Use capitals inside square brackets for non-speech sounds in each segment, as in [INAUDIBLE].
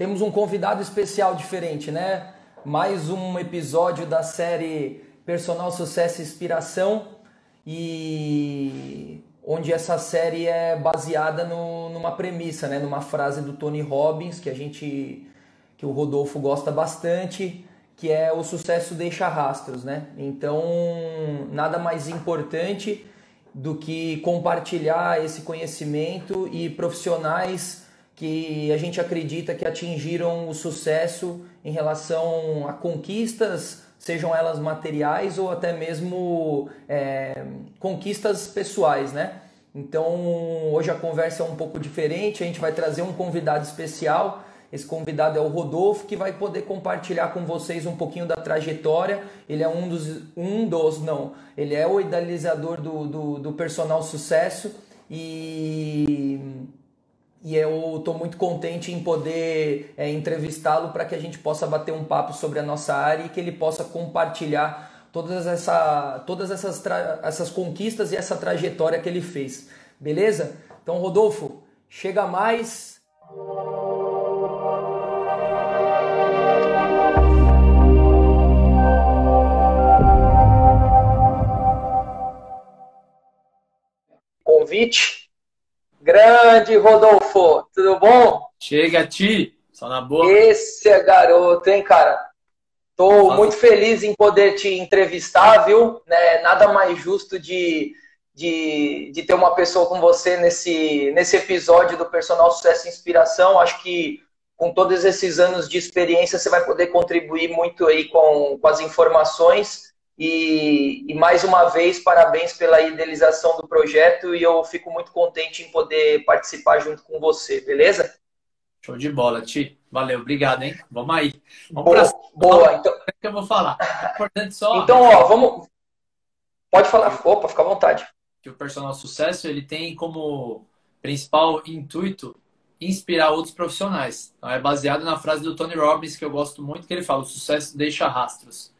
temos um convidado especial diferente, né? Mais um episódio da série Personal Sucesso e Inspiração e onde essa série é baseada no, numa premissa, né? Numa frase do Tony Robbins que a gente que o Rodolfo gosta bastante, que é o sucesso deixa rastros, né? Então, nada mais importante do que compartilhar esse conhecimento e profissionais que a gente acredita que atingiram o sucesso em relação a conquistas, sejam elas materiais ou até mesmo é, conquistas pessoais, né? Então hoje a conversa é um pouco diferente, a gente vai trazer um convidado especial. Esse convidado é o Rodolfo, que vai poder compartilhar com vocês um pouquinho da trajetória. Ele é um dos, um dos não, ele é o idealizador do, do, do personal sucesso e e eu estou muito contente em poder é, entrevistá-lo para que a gente possa bater um papo sobre a nossa área e que ele possa compartilhar todas, essa, todas essas, essas conquistas e essa trajetória que ele fez. Beleza? Então, Rodolfo, chega mais. Convite Grande Rodolfo, tudo bom? Chega a ti, só na boa. Esse é garoto, hein, cara? Tô Nossa. muito feliz em poder te entrevistar, viu? Né, nada mais justo de, de, de ter uma pessoa com você nesse, nesse episódio do Personal Sucesso e Inspiração. Acho que com todos esses anos de experiência você vai poder contribuir muito aí com, com as informações e, e, mais uma vez, parabéns pela idealização do projeto e eu fico muito contente em poder participar junto com você, beleza? Show de bola, Ti. Valeu, obrigado, hein? Vamos aí. Vamos boa, pra... boa. Então... O que eu vou falar? É importante só... Então, ó, vamos... Pode falar. Opa, fica à vontade. Que o Personal Sucesso, ele tem como principal intuito inspirar outros profissionais. Então, é baseado na frase do Tony Robbins, que eu gosto muito, que ele fala, o sucesso deixa rastros.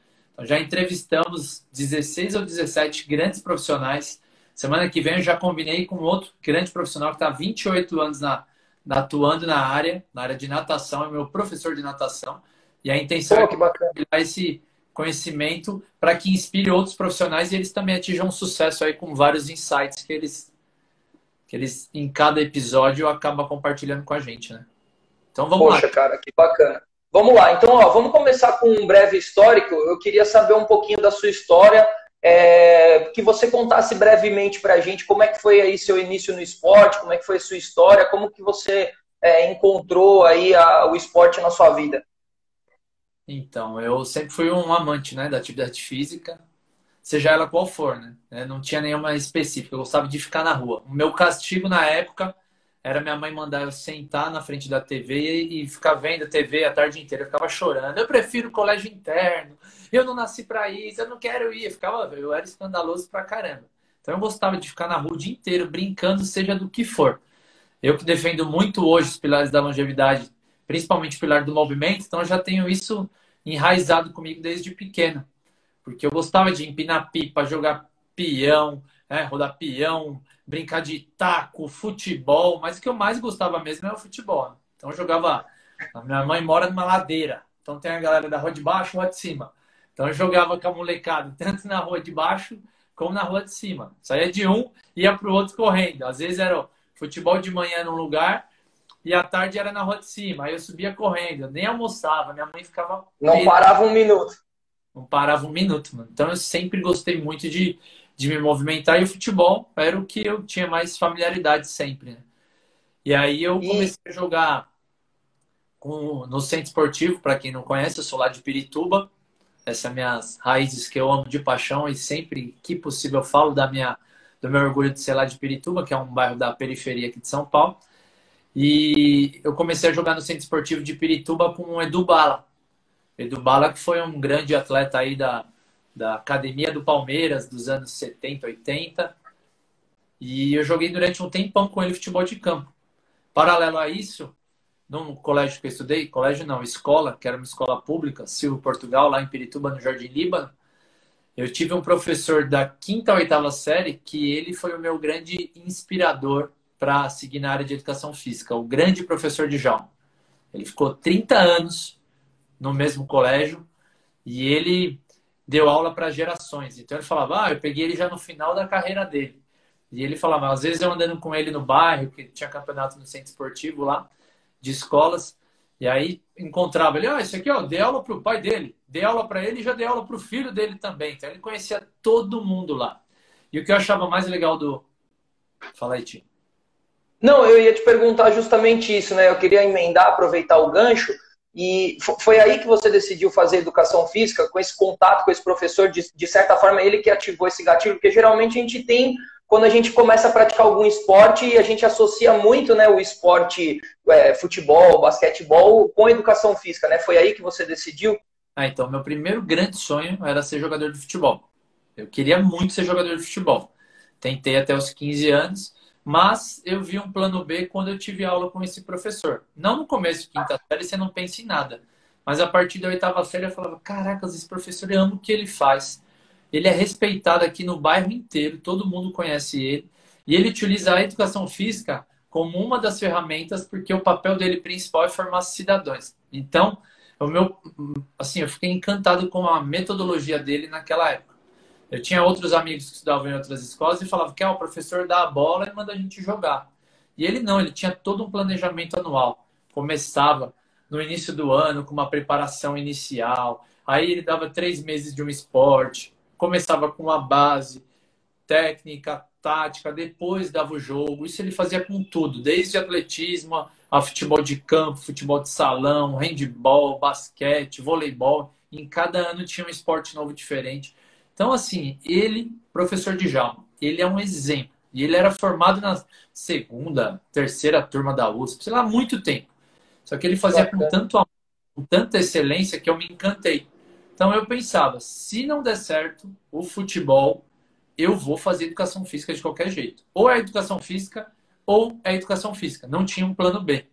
Já entrevistamos 16 ou 17 grandes profissionais. Semana que vem eu já combinei com outro grande profissional que está há 28 anos na, na, atuando na área, na área de natação, é meu professor de natação. E a intenção Pô, é compartilhar esse conhecimento para que inspire outros profissionais e eles também atinjam um sucesso aí com vários insights que eles, que eles em cada episódio acabam compartilhando com a gente, né? Então vamos Poxa, lá. Poxa, cara, que bacana. Vamos lá, então ó, vamos começar com um breve histórico. Eu queria saber um pouquinho da sua história, é, que você contasse brevemente para a gente como é que foi aí seu início no esporte, como é que foi a sua história, como que você é, encontrou aí a, o esporte na sua vida. Então, eu sempre fui um amante né, da atividade física, seja ela qual for, né? Não tinha nenhuma específica, eu gostava de ficar na rua. O meu castigo na época era minha mãe mandar eu sentar na frente da TV e ficar vendo TV a tarde inteira. Eu ficava chorando. Eu prefiro colégio interno. Eu não nasci para isso. Eu não quero ir. Eu, ficava, eu era escandaloso pra caramba. Então eu gostava de ficar na rua o dia inteiro brincando, seja do que for. Eu que defendo muito hoje os pilares da longevidade, principalmente o pilar do movimento, então eu já tenho isso enraizado comigo desde pequeno. Porque eu gostava de empinar pipa, jogar peão, né, rodar peão, brincar de taco, futebol, mas o que eu mais gostava mesmo era o futebol. Então eu jogava. A minha mãe mora numa ladeira, então tem a galera da rua de baixo e rua de cima. Então eu jogava com a molecada, [LAUGHS] tanto na rua de baixo como na rua de cima. Saía de um, ia pro outro correndo. Às vezes era futebol de manhã num lugar e à tarde era na rua de cima. Aí eu subia correndo, eu nem almoçava, minha mãe ficava. Não parava um minuto. Não parava um minuto, mano. Então eu sempre gostei muito de, de me movimentar e o futebol era o que eu tinha mais familiaridade sempre. Né? E aí eu comecei a jogar com, no centro esportivo, para quem não conhece, eu sou lá de Pirituba. Essas são minhas raízes que eu amo de paixão e sempre que possível eu falo da minha, do meu orgulho de ser lá de Pirituba, que é um bairro da periferia aqui de São Paulo. E eu comecei a jogar no centro esportivo de Pirituba com o Edu Bala. Edu Bala, que foi um grande atleta aí da, da academia do Palmeiras dos anos 70, 80. E eu joguei durante um tempão com ele futebol de campo. Paralelo a isso, no colégio que eu estudei, colégio não, escola, que era uma escola pública, Silvio Portugal, lá em Pirituba, no Jardim Líbano, eu tive um professor da quinta ou oitava série que ele foi o meu grande inspirador para seguir na área de educação física, o grande professor de João. Ele ficou 30 anos no mesmo colégio e ele deu aula para gerações. Então ele falava, ah, eu peguei ele já no final da carreira dele. E ele falava, às vezes eu andando com ele no bairro, que tinha campeonato no centro esportivo lá, de escolas, e aí encontrava ele, ah, esse aqui, ó, dei aula pro pai dele, dei aula para ele e já dei aula pro filho dele também. Então ele conhecia todo mundo lá. E o que eu achava mais legal do. Fala aí, Tim. Não, eu ia te perguntar justamente isso, né? Eu queria emendar, aproveitar o gancho. E foi aí que você decidiu fazer educação física, com esse contato com esse professor, de, de certa forma, ele que ativou esse gatilho, porque geralmente a gente tem quando a gente começa a praticar algum esporte, a gente associa muito né, o esporte, é, futebol, basquetebol, com educação física, né? Foi aí que você decidiu? Ah, então, meu primeiro grande sonho era ser jogador de futebol. Eu queria muito ser jogador de futebol. Tentei até os 15 anos, mas eu vi um plano B quando eu tive aula com esse professor. Não no começo de quinta série, você não pensa em nada. Mas a partir da oitava série eu falava, caracas, esse professor, eu amo o que ele faz ele é respeitado aqui no bairro inteiro, todo mundo conhece ele. E ele utiliza a educação física como uma das ferramentas, porque o papel dele principal é formar cidadãos. Então, o meu, assim, eu fiquei encantado com a metodologia dele naquela época. Eu tinha outros amigos que estudavam em outras escolas e falavam que ah, o professor dá a bola e manda a gente jogar. E ele não, ele tinha todo um planejamento anual. Começava no início do ano com uma preparação inicial, aí ele dava três meses de um esporte, começava com a base técnica, tática, depois dava o jogo. Isso ele fazia com tudo, desde atletismo a futebol de campo, futebol de salão, handball, basquete, voleibol. Em cada ano tinha um esporte novo diferente. Então, assim, ele, professor de Jalma, ele é um exemplo. E ele era formado na segunda, terceira turma da USP, sei lá, há muito tempo. Só que ele fazia com tanto com tanta excelência que eu me encantei. Então eu pensava, se não der certo o futebol, eu vou fazer educação física de qualquer jeito. Ou é educação física ou é educação física. Não tinha um plano B.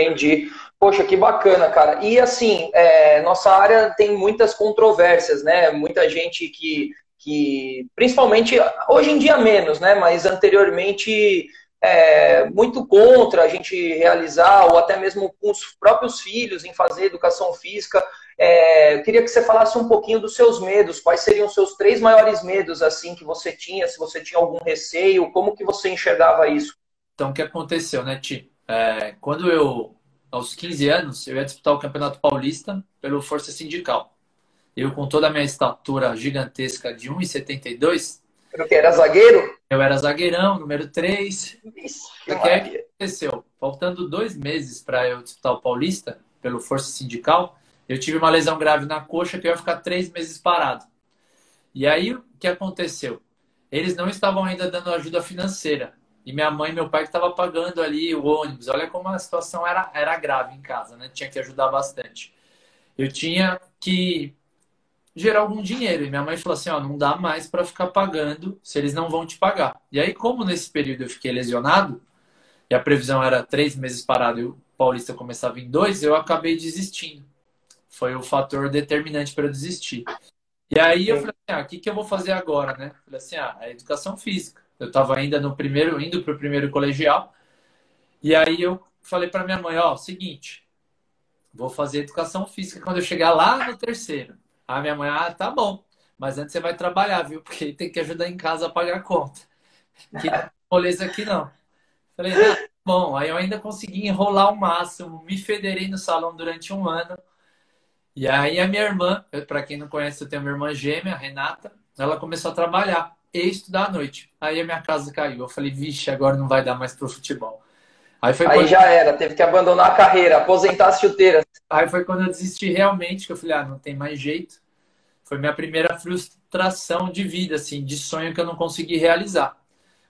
Entendi. Poxa, que bacana, cara. E assim, é, nossa área tem muitas controvérsias, né? Muita gente que, que, principalmente, hoje em dia menos, né? Mas anteriormente é, muito contra a gente realizar, ou até mesmo com os próprios filhos em fazer educação física. É, eu queria que você falasse um pouquinho dos seus medos, quais seriam os seus três maiores medos assim que você tinha, se você tinha algum receio, como que você enxergava isso? Então, o que aconteceu, né, Ti? É, quando eu, aos 15 anos, eu ia disputar o Campeonato Paulista pelo Força Sindical. Eu, com toda a minha estatura gigantesca de 1,72, porque era zagueiro? Eu era zagueirão, número 3. Isso, que o que aconteceu? Faltando dois meses para eu disputar o Paulista, pelo Força Sindical, eu tive uma lesão grave na coxa que eu ia ficar três meses parado. E aí, o que aconteceu? Eles não estavam ainda dando ajuda financeira. E minha mãe e meu pai que estavam pagando ali o ônibus. Olha como a situação era, era grave em casa, né? Tinha que ajudar bastante. Eu tinha que gerar algum dinheiro. E minha mãe falou assim: ó, não dá mais para ficar pagando se eles não vão te pagar. E aí, como nesse período eu fiquei lesionado, e a previsão era três meses parado e o Paulista começava em dois, eu acabei desistindo. Foi o fator determinante para eu desistir. E aí eu falei assim: ah, o que, que eu vou fazer agora, né? Falei assim: ah, a educação física. Eu estava ainda no primeiro, indo para o primeiro colegial. E aí eu falei para minha mãe: ó, seguinte, vou fazer educação física quando eu chegar lá no terceiro. A minha mãe, ah, tá bom. Mas antes você vai trabalhar, viu? Porque [LAUGHS] tem que ajudar em casa a pagar a conta. Que [LAUGHS] moleza aqui não. Falei, ah, tá bom. Aí eu ainda consegui enrolar o máximo. Me federei no salão durante um ano. E aí a minha irmã, para quem não conhece, eu tenho uma irmã gêmea, a Renata. Ela começou a trabalhar e estudar à noite. Aí a minha casa caiu. Eu falei, vixe, agora não vai dar mais pro futebol. Aí, foi aí quando... já era, teve que abandonar a carreira, aposentar as chuteiras. Aí foi quando eu desisti realmente, que eu falei, ah, não tem mais jeito. Foi minha primeira frustração de vida, assim, de sonho que eu não consegui realizar.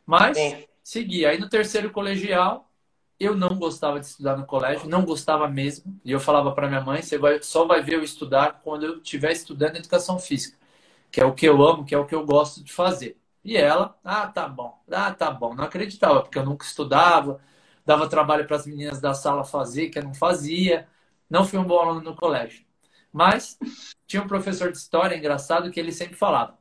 Mas Sim. segui. Aí no terceiro colegial, eu não gostava de estudar no colégio, não gostava mesmo. E eu falava para minha mãe, você vai, só vai ver eu estudar quando eu estiver estudando educação física, que é o que eu amo, que é o que eu gosto de fazer. E ela, ah, tá bom, ah, tá bom. Não acreditava, porque eu nunca estudava, dava trabalho para as meninas da sala fazer, que eu não fazia. Não fui um bom aluno no colégio. Mas tinha um professor de história engraçado que ele sempre falava: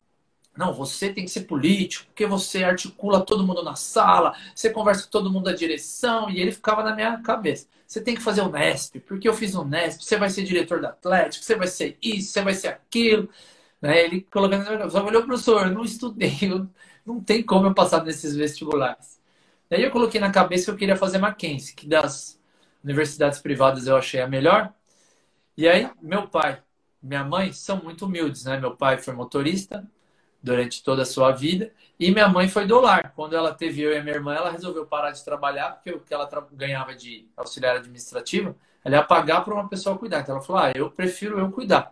Não, você tem que ser político, porque você articula todo mundo na sala, você conversa com todo mundo da direção, e ele ficava na minha cabeça. Você tem que fazer o Nesp, porque eu fiz o Nesp, você vai ser diretor da Atlético, você vai ser isso, você vai ser aquilo. Né? Ele colocando minha cabeça, olha, professor, eu não estudei, [LAUGHS] eu, não tem como eu passar nesses vestibulares. Daí eu coloquei na cabeça que eu queria fazer Mackenzie, que das universidades privadas eu achei a melhor. E aí, meu pai, minha mãe são muito humildes, né? Meu pai foi motorista, durante toda a sua vida. E minha mãe foi do lar. Quando ela teve eu e minha irmã, ela resolveu parar de trabalhar, porque o que ela ganhava de auxiliar administrativo, ela ia pagar para uma pessoa cuidar. Então ela falou: ah, eu prefiro eu cuidar.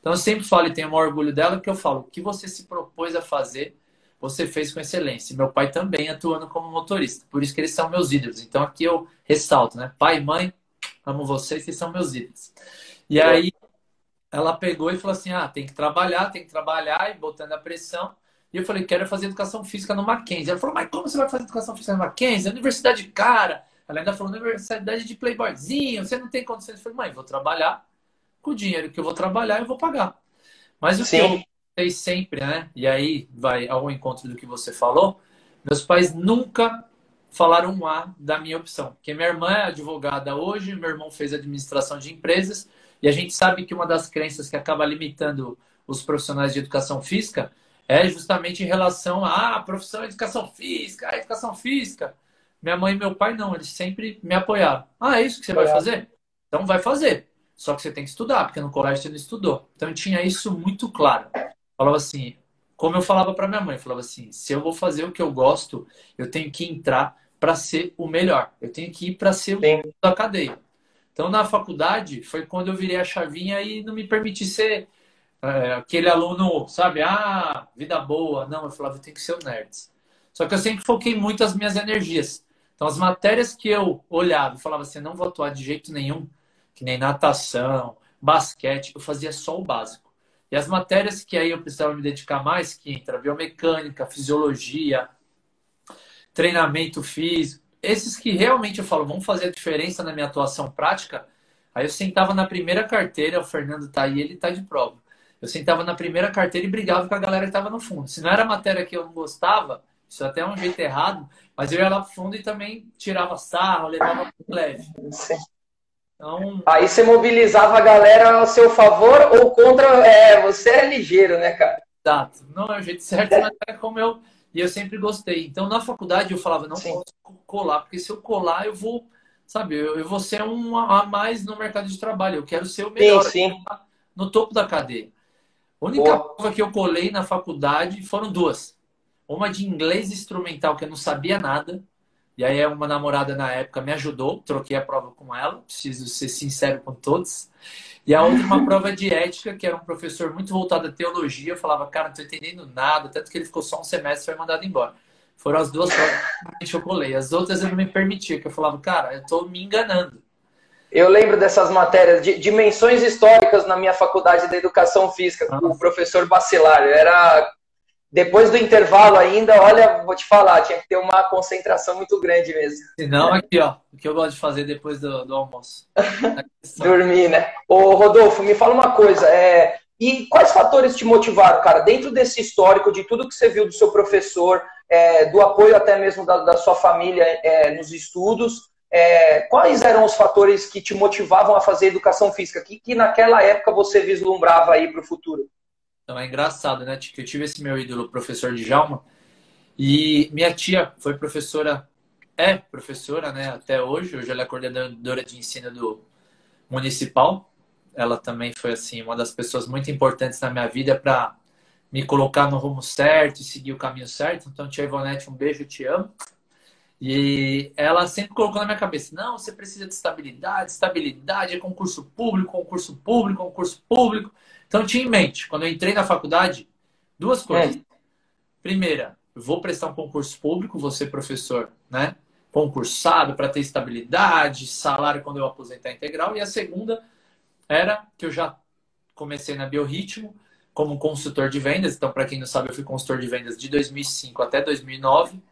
Então eu sempre falo e tenho o maior orgulho dela, porque eu falo: o que você se propôs a fazer, você fez com excelência. Meu pai também atuando como motorista, por isso que eles são meus ídolos. Então aqui eu ressalto, né? Pai e mãe, amo vocês, vocês são meus ídolos. E aí ela pegou e falou assim: ah, tem que trabalhar, tem que trabalhar, e botando a pressão. E eu falei: quero fazer educação física no Mackenzie. Ela falou: mas como você vai fazer educação física no Mackenzie? Universidade cara. Ela ainda falou: universidade de playboyzinho, você não tem condições. Eu falei: mãe, vou trabalhar com o dinheiro que eu vou trabalhar, eu vou pagar. Mas o Sim. que eu fiz sempre, né? E aí vai ao encontro do que você falou. Meus pais nunca falaram um A da minha opção. Porque minha irmã é advogada hoje, meu irmão fez administração de empresas. E a gente sabe que uma das crenças que acaba limitando os profissionais de educação física é justamente em relação à ah, profissão de educação física, a educação física. Minha mãe e meu pai não, eles sempre me apoiaram. Ah, é isso que você vai fazer? Então vai fazer. Só que você tem que estudar, porque no colégio você não estudou. Então eu tinha isso muito claro. Falava assim, como eu falava para minha mãe, falava assim, se eu vou fazer o que eu gosto, eu tenho que entrar para ser o melhor. Eu tenho que ir para ser o da cadeia. Então, na faculdade, foi quando eu virei a chavinha e não me permiti ser é, aquele aluno, sabe? Ah, vida boa. Não, eu falava, eu tenho que ser o nerds. Só que eu sempre foquei muito as minhas energias. Então, as matérias que eu olhava e falava assim, não vou atuar de jeito nenhum, que nem natação, basquete, eu fazia só o básico. E as matérias que aí eu precisava me dedicar mais, que entra biomecânica, fisiologia, treinamento físico, esses que realmente eu falo, vão fazer a diferença na minha atuação prática, aí eu sentava na primeira carteira, o Fernando tá aí, ele tá de prova. Eu sentava na primeira carteira e brigava com a galera que estava no fundo. Se não era matéria que eu não gostava, isso até é um jeito errado, mas eu ia lá pro fundo e também tirava sarro, levava leve. Então... Aí você mobilizava a galera ao seu favor ou contra. É, você é ligeiro, né, cara? Exato. Não é o jeito certo, mas é como eu e eu sempre gostei. Então, na faculdade, eu falava, não Sim. posso colar, porque se eu colar, eu vou, sabe, eu, eu vou ser um a mais no mercado de trabalho. Eu quero ser o melhor sim, sim. no topo da cadeia. A única Boa. prova que eu colei na faculdade foram duas. Uma de inglês instrumental, que eu não sabia nada. E aí, uma namorada na época me ajudou, troquei a prova com ela, preciso ser sincero com todos. E a outra, uma [LAUGHS] prova de ética, que era um professor muito voltado à teologia. Eu falava, cara, não tô entendendo nada. Tanto que ele ficou só um semestre e foi mandado embora. Foram as duas provas que eu colei. As outras eu não me permitia, que eu falava, cara, eu tô me enganando. Eu lembro dessas matérias, de dimensões históricas na minha faculdade de educação física, com o professor Bacelar. Era depois do intervalo ainda, olha, vou te falar, tinha que ter uma concentração muito grande mesmo. Se não, aqui, ó, o que eu gosto de fazer depois do, do almoço. [LAUGHS] Dormir, né? Ô, Rodolfo, me fala uma coisa, é, e quais fatores te motivaram, cara, dentro desse histórico de tudo que você viu do seu professor, é, do apoio até mesmo da, da sua família é, nos estudos, é, quais eram os fatores que te motivavam a fazer educação física, que, que naquela época você vislumbrava aí para o futuro? Então é engraçado, né? Que eu tive esse meu ídolo, professor Djalma, e minha tia foi professora, é professora, né? Até hoje, hoje ela é coordenadora de ensino do municipal. Ela também foi assim uma das pessoas muito importantes na minha vida para me colocar no rumo certo e seguir o caminho certo. Então, tia Ivonete, um beijo, te amo. E ela sempre colocou na minha cabeça: não, você precisa de estabilidade, estabilidade é concurso público, concurso público, concurso público. Então, tinha em mente, quando eu entrei na faculdade, duas coisas. É. Primeira, vou prestar um concurso público, vou ser professor, né? Concursado para ter estabilidade, salário quando eu aposentar integral. E a segunda era que eu já comecei na Biorritmo como consultor de vendas. Então, para quem não sabe, eu fui consultor de vendas de 2005 até 2009.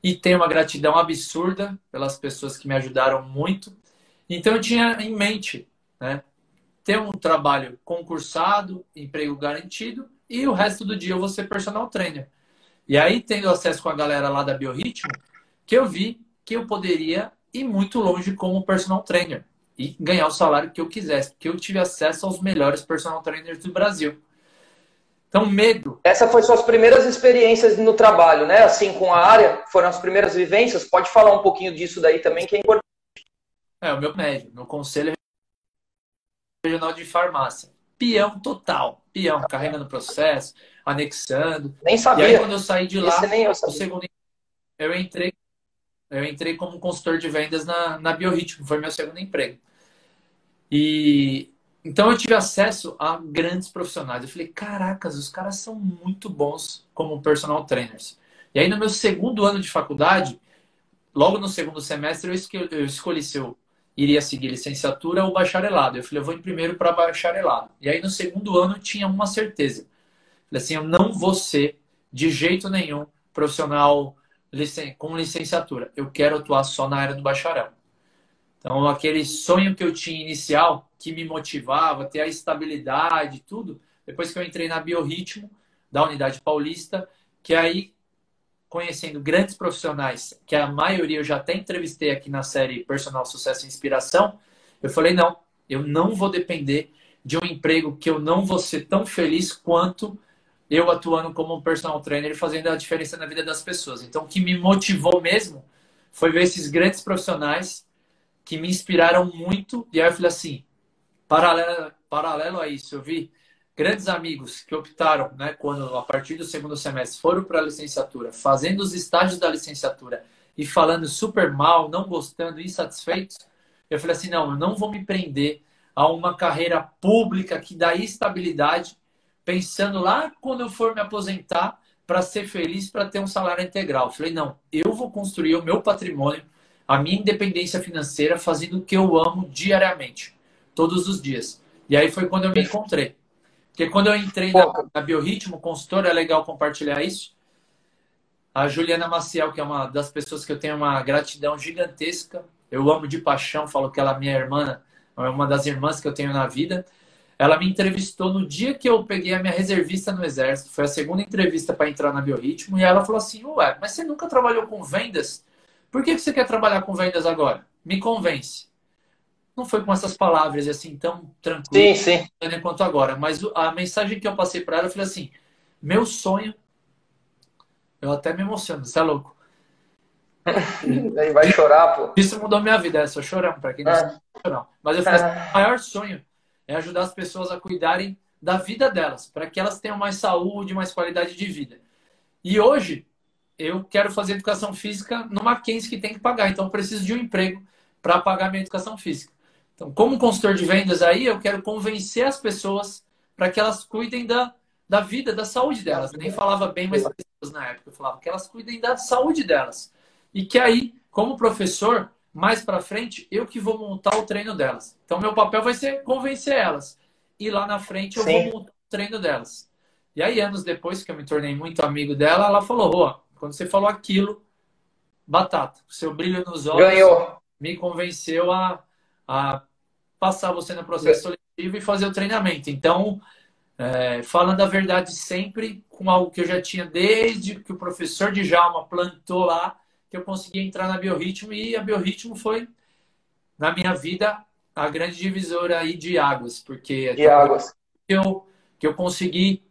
E tenho uma gratidão absurda pelas pessoas que me ajudaram muito. Então, eu tinha em mente, né? Ter um trabalho concursado, emprego garantido e o resto do dia eu vou ser personal trainer. E aí, tendo acesso com a galera lá da Biorritmo, que eu vi que eu poderia ir muito longe como personal trainer e ganhar o salário que eu quisesse, porque eu tive acesso aos melhores personal trainers do Brasil. Então, medo. Essa foi suas primeiras experiências no trabalho, né? Assim, com a área, foram as primeiras vivências. Pode falar um pouquinho disso daí também, que é importante. É, o meu médio, meu conselho regional de farmácia. Peão total. Peão, carregando processo, anexando. Nem sabia. E aí, quando eu saí de lá, o segundo eu entrei eu entrei como consultor de vendas na, na Biorritmo, foi meu segundo emprego. E então eu tive acesso a grandes profissionais. Eu falei, caracas, os caras são muito bons como personal trainers. E aí no meu segundo ano de faculdade, logo no segundo semestre, eu escolhi, eu escolhi se eu iria seguir licenciatura ou bacharelado. Eu falei, eu vou em primeiro para bacharelado. E aí no segundo ano tinha uma certeza. Falei assim, eu não vou ser de jeito nenhum profissional com licenciatura. Eu quero atuar só na área do bacharel. Então, aquele sonho que eu tinha inicial, que me motivava, ter a estabilidade, tudo, depois que eu entrei na Biorritmo, da Unidade Paulista, que aí, conhecendo grandes profissionais, que a maioria eu já até entrevistei aqui na série Personal Sucesso e Inspiração, eu falei, não, eu não vou depender de um emprego que eu não vou ser tão feliz quanto eu atuando como um personal trainer e fazendo a diferença na vida das pessoas. Então, o que me motivou mesmo foi ver esses grandes profissionais que me inspiraram muito. E aí eu falei assim, paralelo, paralelo a isso, eu vi grandes amigos que optaram, né, quando a partir do segundo semestre foram para a licenciatura, fazendo os estágios da licenciatura e falando super mal, não gostando, insatisfeitos. Eu falei assim, não, eu não vou me prender a uma carreira pública que dá estabilidade pensando lá quando eu for me aposentar para ser feliz, para ter um salário integral. Falei, não, eu vou construir o meu patrimônio, a minha independência financeira, fazendo o que eu amo diariamente, todos os dias. E aí foi quando eu me encontrei. Porque quando eu entrei na, na Biorritmo, consultor, é legal compartilhar isso. A Juliana Maciel, que é uma das pessoas que eu tenho uma gratidão gigantesca, eu amo de paixão, falo que ela é minha irmã, é uma das irmãs que eu tenho na vida. Ela me entrevistou no dia que eu peguei a minha reservista no Exército. Foi a segunda entrevista para entrar na Biorritmo. E ela falou assim: Ué, mas você nunca trabalhou com vendas? Por que você quer trabalhar com vendas agora? Me convence. Não foi com essas palavras assim tão tranquilo sim, sim. quanto agora. Mas a mensagem que eu passei para ela, eu falei assim: Meu sonho. Eu até me emociono, você é louco. [LAUGHS] Aí vai chorar, pô. Isso mudou minha vida, é só chorando, para quem não é. sabe, chorão. Mas eu falei assim, o maior sonho é ajudar as pessoas a cuidarem da vida delas, para que elas tenham mais saúde, mais qualidade de vida. E hoje, eu quero fazer educação física no Mackenzie que tem que pagar, então eu preciso de um emprego para pagar minha educação física. Então, como consultor de vendas aí, eu quero convencer as pessoas para que elas cuidem da, da vida, da saúde delas. Eu nem falava bem mais pessoas na época, eu falava que elas cuidem da saúde delas. E que aí, como professor, mais para frente, eu que vou montar o treino delas. Então, meu papel vai ser convencer elas. E lá na frente eu Sim. vou montar o treino delas. E aí, anos depois que eu me tornei muito amigo dela, ela falou: Rô, quando você falou aquilo, batata, o seu brilho nos olhos Ganhou. me convenceu a, a passar você no processo seletivo e fazer o treinamento. Então, é, falando a verdade sempre, com algo que eu já tinha desde que o professor de Jalma plantou lá, que eu consegui entrar na Biorritmo e a Biorritmo foi, na minha vida, a grande divisora aí de águas, porque de águas. Que eu, que eu consegui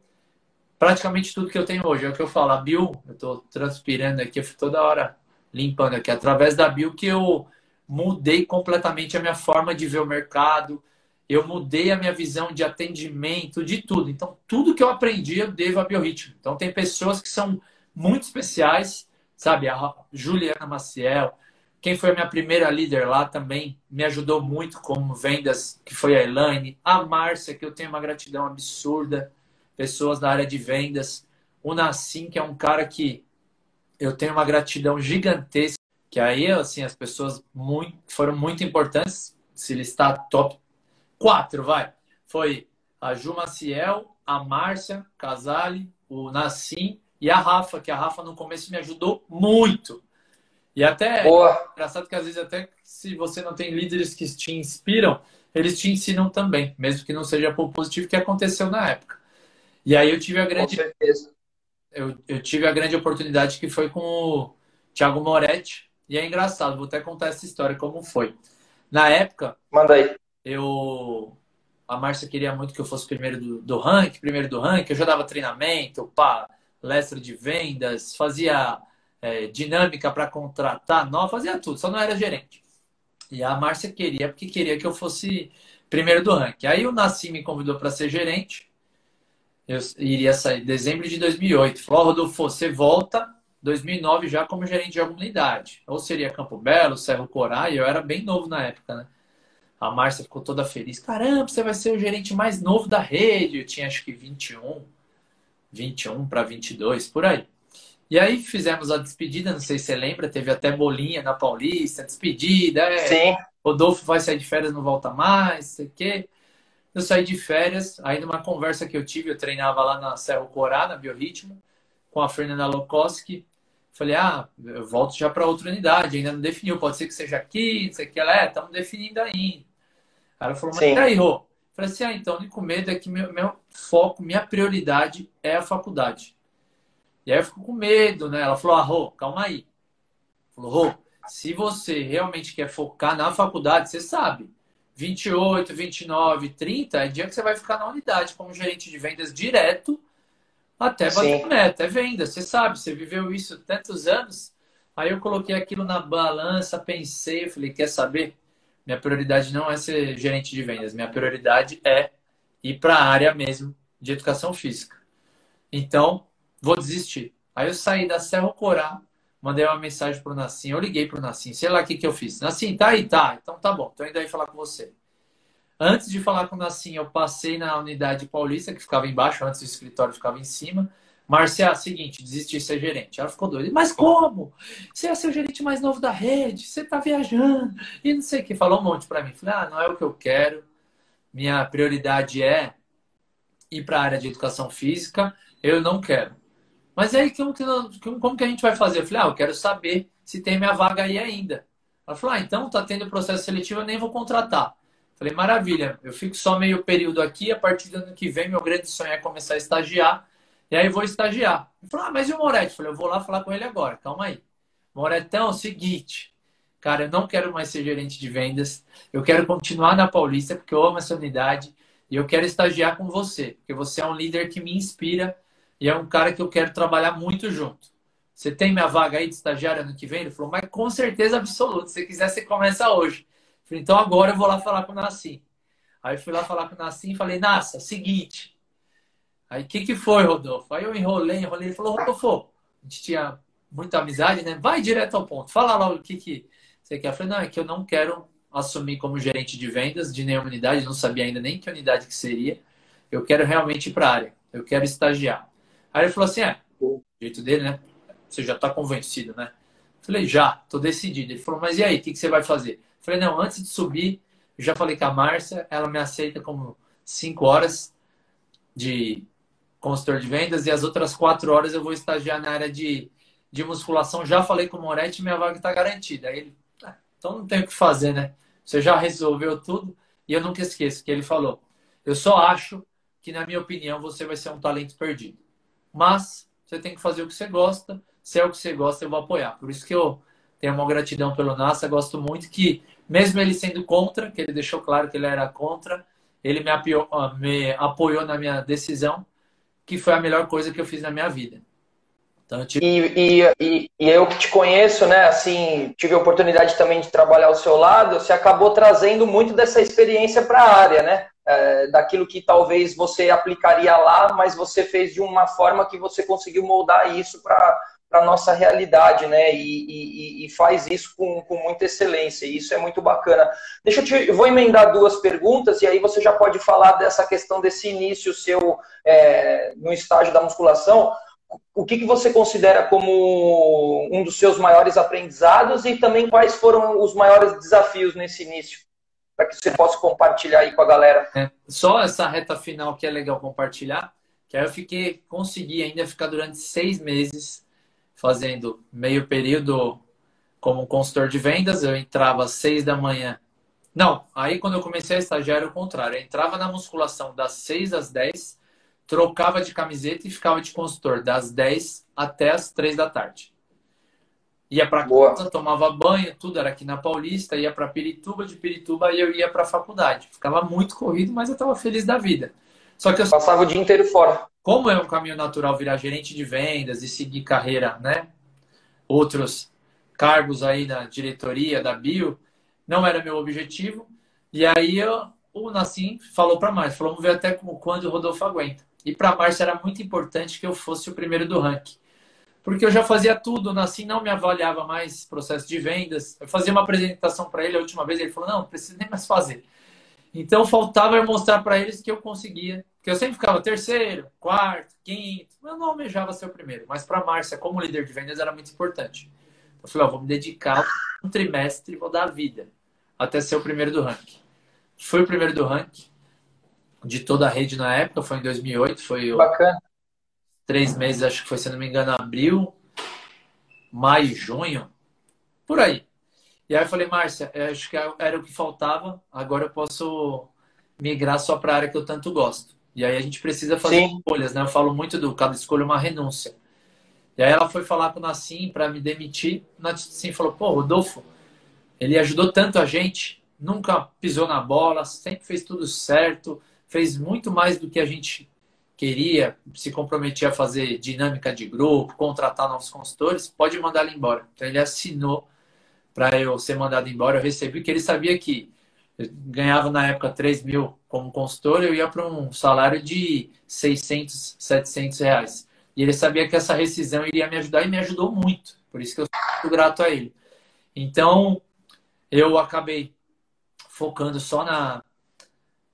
praticamente tudo que eu tenho hoje. É o que eu falo, a Bio, eu estou transpirando aqui, eu toda hora limpando aqui, através da Bio que eu mudei completamente a minha forma de ver o mercado, eu mudei a minha visão de atendimento, de tudo. Então, tudo que eu aprendi eu devo a Biorritmo. Então, tem pessoas que são muito especiais, sabe? A Juliana Maciel, quem foi a minha primeira líder lá também me ajudou muito com vendas, que foi a Elaine. A Márcia, que eu tenho uma gratidão absurda. Pessoas da área de vendas. O Nassim, que é um cara que eu tenho uma gratidão gigantesca. Que aí, assim, as pessoas muito, foram muito importantes. Se listar top 4, vai. Foi a Ju Maciel, a Márcia Casale, o Nassim e a Rafa, que a Rafa no começo me ajudou muito. E até Boa. engraçado que às vezes até se você não tem líderes que te inspiram, eles te ensinam também, mesmo que não seja por positivo que aconteceu na época. E aí eu tive a grande. Eu, eu tive a grande oportunidade que foi com o Thiago Moretti. E é engraçado, vou até contar essa história como foi. Na época. Manda aí. Eu. A Márcia queria muito que eu fosse primeiro do, do ranking, primeiro do ranking. Eu já dava treinamento, pá, palestra de vendas, fazia é, dinâmica para contratar, não, fazia tudo, só não era gerente. E a Márcia queria, porque queria que eu fosse primeiro do ranking. Aí o Nassim me convidou para ser gerente. Eu iria sair em dezembro de 2008. Falou, Rodolfo, você volta 2009 já como gerente de alguma unidade. Ou seria Campo Belo, Cerro Corá, e eu era bem novo na época, né? A Márcia ficou toda feliz. Caramba, você vai ser o gerente mais novo da rede. Eu tinha acho que 21, 21 para 22, por aí. E aí fizemos a despedida, não sei se você lembra, teve até bolinha na Paulista, despedida. É, Sim. Rodolfo vai sair de férias, não volta mais, sei o quê. Eu saí de férias, aí numa conversa que eu tive, eu treinava lá na Cerro Corá, na Biorritmo, com a Fernanda Lokoski. Falei, ah, eu volto já para outra unidade, ainda não definiu, pode ser que seja aqui, não sei o que. Ela, é, estamos definindo ainda. Aí ela falou, mas peraí, Rô. Falei assim, ah, então, o único medo é que meu, meu foco, minha prioridade é a faculdade. E aí eu fico com medo, né? Ela falou, ah, Rô, calma aí. Falou, Rô, se você realmente quer focar na faculdade, você sabe, 28, 29, 30 é dia que você vai ficar na unidade como gerente de vendas direto até bater meta. É venda, você sabe, você viveu isso tantos anos. Aí eu coloquei aquilo na balança, pensei, falei, quer saber? Minha prioridade não é ser gerente de vendas, minha prioridade é ir para a área mesmo de educação física. Então, vou desistir. Aí eu saí da Serra Corá, mandei uma mensagem pro Nassim, eu liguei pro Nassim, sei lá o que, que eu fiz. Nassim, tá aí, tá. Então tá bom, tô indo aí falar com você. Antes de falar com o Nassim, eu passei na unidade paulista, que ficava embaixo, antes o escritório ficava em cima. Marcia, seguinte, desisti de ser gerente. Ela ficou doida. Mas como? Você é ser o gerente mais novo da rede, você tá viajando. E não sei o que. Falou um monte para mim. Falei, ah, não é o que eu quero. Minha prioridade é ir para a área de educação física. Eu não quero. Mas aí, como que a gente vai fazer? Eu falei, ah, eu quero saber se tem minha vaga aí ainda. Ela falou, ah, então tá tendo processo seletivo, eu nem vou contratar. Falei, maravilha, eu fico só meio período aqui, a partir do ano que vem, meu grande sonho é começar a estagiar, e aí vou estagiar. Ele falou, ah, mas e o Moretti? Falei, eu vou lá falar com ele agora, calma aí. Moretão, é seguinte, cara, eu não quero mais ser gerente de vendas, eu quero continuar na Paulista, porque eu amo essa unidade, e eu quero estagiar com você, porque você é um líder que me inspira, e é um cara que eu quero trabalhar muito junto. Você tem minha vaga aí de estagiário ano que vem? Ele falou, mas com certeza absoluta. Se quiser, você começa hoje. Eu falei, então agora eu vou lá falar com o Nassim. Aí eu fui lá falar com o Nassim e falei, Nassa, seguinte. Aí o que, que foi, Rodolfo? Aí eu enrolei, enrolei. Ele falou, Rodolfo, a gente tinha muita amizade, né? Vai direto ao ponto. Fala lá o que, que você quer. Eu falei, não, é que eu não quero assumir como gerente de vendas de nenhuma unidade, não sabia ainda nem que unidade que seria. Eu quero realmente ir para a área. Eu quero estagiar. Aí ele falou assim: é, o jeito dele, né? Você já está convencido, né? Falei, já, tô decidido. Ele falou, mas e aí, o que, que você vai fazer? Falei, não, antes de subir, já falei com a Márcia, ela me aceita como cinco horas de consultor de vendas e as outras quatro horas eu vou estagiar na área de, de musculação. Já falei com o Moretti, minha vaga está garantida. Aí ele, ah, então não tem o que fazer, né? Você já resolveu tudo. E eu nunca esqueço que ele falou: eu só acho que, na minha opinião, você vai ser um talento perdido. Mas você tem que fazer o que você gosta. Se é o que você gosta, eu vou apoiar. Por isso que eu tenho uma gratidão pelo NASA. Gosto muito que, mesmo ele sendo contra, que ele deixou claro que ele era contra, ele me apoiou, ah, me apoiou na minha decisão, que foi a melhor coisa que eu fiz na minha vida. Então, tive... e, e, e, eu que te conheço, né? Assim, tive a oportunidade também de trabalhar ao seu lado. Você acabou trazendo muito dessa experiência para a área, né? é, daquilo que talvez você aplicaria lá, mas você fez de uma forma que você conseguiu moldar isso para a nossa realidade, né? E, e, e, faz isso com, com muita excelência, e isso é muito bacana. Deixa eu te. Eu vou emendar duas perguntas, e aí você já pode falar dessa questão desse início seu é, no estágio da musculação. O que, que você considera como um dos seus maiores aprendizados e também quais foram os maiores desafios nesse início? para que você possa compartilhar aí com a galera. É, só essa reta final que é legal compartilhar, que aí eu fiquei, consegui ainda ficar durante seis meses fazendo meio período como consultor de vendas. Eu entrava às seis da manhã. Não, aí quando eu comecei a estagiar era o contrário. Eu entrava na musculação das seis às dez, trocava de camiseta e ficava de consultor das 10 até as 3 da tarde. Ia para casa, tomava banho, tudo era aqui na Paulista, ia para Pirituba, de Pirituba e eu ia para a faculdade. Ficava muito corrido, mas eu estava feliz da vida. Só que eu passava o dia inteiro fora. Como é um caminho natural virar gerente de vendas e seguir carreira, né? Outros cargos aí na diretoria da Bio, não era meu objetivo. E aí eu, o Nassim falou para Márcia, falou, vamos ver até quando o Rodolfo aguenta. E para Márcia era muito importante que eu fosse o primeiro do ranking porque eu já fazia tudo, o Nassim não me avaliava mais processo de vendas. Eu fazia uma apresentação para ele a última vez, ele falou: não, não precisa nem mais fazer. Então faltava eu mostrar para eles que eu conseguia. Que eu sempre ficava terceiro, quarto, quinto. Eu não almejava ser o primeiro. Mas para a Márcia, como líder de vendas, era muito importante. Eu falei: ó, vou me dedicar um trimestre vou dar a vida até ser o primeiro do ranking. Foi o primeiro do ranking de toda a rede na época, foi em 2008. Foi Bacana três meses, acho que foi, se não me engano, abril, maio, junho, por aí. E aí eu falei, Márcia, acho que era o que faltava, agora eu posso migrar só para a área que eu tanto gosto. E aí a gente precisa fazer Sim. escolhas, né? Eu falo muito do cada escolha é uma renúncia. E aí ela foi falar com o Nassim para me demitir. O Nassim falou, pô, Rodolfo, ele ajudou tanto a gente, nunca pisou na bola, sempre fez tudo certo, fez muito mais do que a gente queria, se comprometia a fazer dinâmica de grupo, contratar novos consultores, pode mandar ele embora. Então ele assinou para eu ser mandado embora. Eu recebi que ele sabia que eu ganhava na época 3 mil como consultor, eu ia para um salário de 600, 700 reais. E ele sabia que essa rescisão iria me ajudar e me ajudou muito. Por isso que eu sou muito grato a ele. Então, eu acabei focando só na,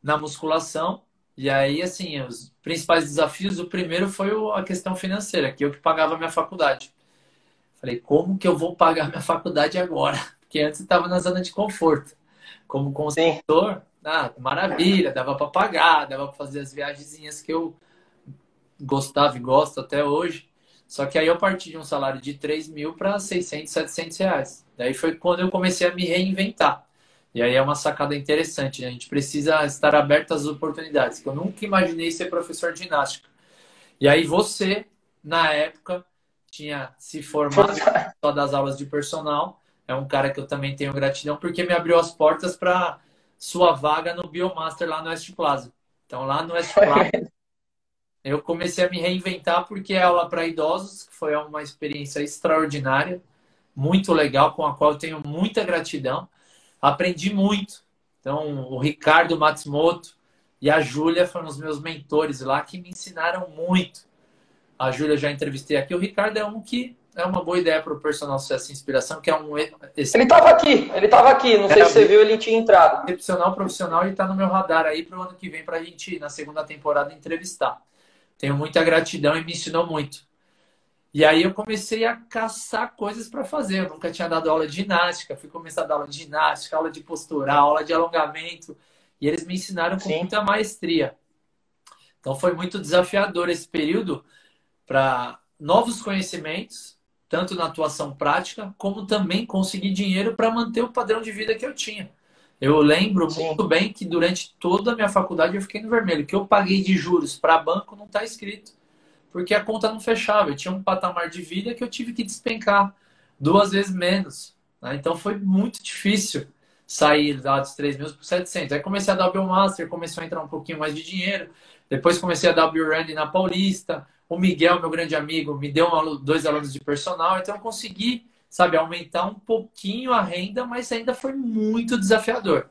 na musculação e aí, assim, os principais desafios, o primeiro foi a questão financeira, que eu que pagava a minha faculdade. Falei, como que eu vou pagar minha faculdade agora? [LAUGHS] Porque antes estava na zona de conforto. Como consultor, ah, maravilha, dava para pagar, dava para fazer as viagens que eu gostava e gosto até hoje. Só que aí eu parti de um salário de 3 mil para 600, 700 reais. Daí foi quando eu comecei a me reinventar. E aí é uma sacada interessante, né? A gente precisa estar aberto às oportunidades. Eu nunca imaginei ser professor de ginástica. E aí você, na época, tinha se formado só das aulas de personal. É um cara que eu também tenho gratidão, porque me abriu as portas para sua vaga no Biomaster lá no West Plaza. Então, lá no West Plaza, [LAUGHS] eu comecei a me reinventar, porque é aula para idosos, que foi uma experiência extraordinária, muito legal, com a qual eu tenho muita gratidão aprendi muito. Então, o Ricardo Matsumoto e a Júlia foram os meus mentores lá que me ensinaram muito. A Júlia já entrevistei aqui. O Ricardo é um que é uma boa ideia para o personal sucesso e inspiração, que é um. Esse... Ele estava aqui, ele estava aqui. Não é, sei se você viu, ele tinha entrado. Excepcional profissional e está no meu radar aí para o ano que vem para a gente, na segunda temporada, entrevistar. Tenho muita gratidão e me ensinou muito. E aí eu comecei a caçar coisas para fazer. Eu nunca tinha dado aula de ginástica, fui começar a dar aula de ginástica, aula de postura, aula de alongamento, e eles me ensinaram com Sim. muita maestria. Então foi muito desafiador esse período para novos conhecimentos, tanto na atuação prática, como também conseguir dinheiro para manter o padrão de vida que eu tinha. Eu lembro Sim. muito bem que durante toda a minha faculdade eu fiquei no vermelho. O que eu paguei de juros para banco não está escrito porque a conta não fechava. Eu tinha um patamar de vida que eu tive que despencar duas vezes menos. Né? Então foi muito difícil sair lá dos 3 mil para 700. Aí comecei a dar o Biomaster, começou a entrar um pouquinho mais de dinheiro. Depois comecei a dar o Biorun na Paulista. O Miguel, meu grande amigo, me deu dois alunos de personal. Então eu consegui, sabe, aumentar um pouquinho a renda, mas ainda foi muito desafiador.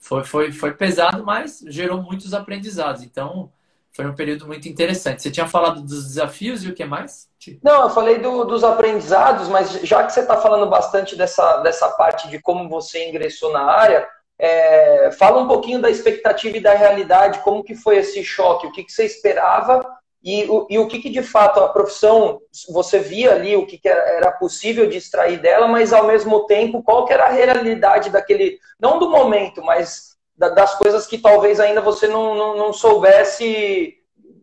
Foi, foi, foi pesado, mas gerou muitos aprendizados. Então, foi um período muito interessante. Você tinha falado dos desafios e o que mais? Não, eu falei do, dos aprendizados, mas já que você está falando bastante dessa, dessa parte de como você ingressou na área, é, fala um pouquinho da expectativa e da realidade, como que foi esse choque, o que, que você esperava e, o, e o que, que de fato a profissão, você via ali o que, que era possível de extrair dela, mas ao mesmo tempo, qual que era a realidade daquele, não do momento, mas das coisas que talvez ainda você não, não, não soubesse,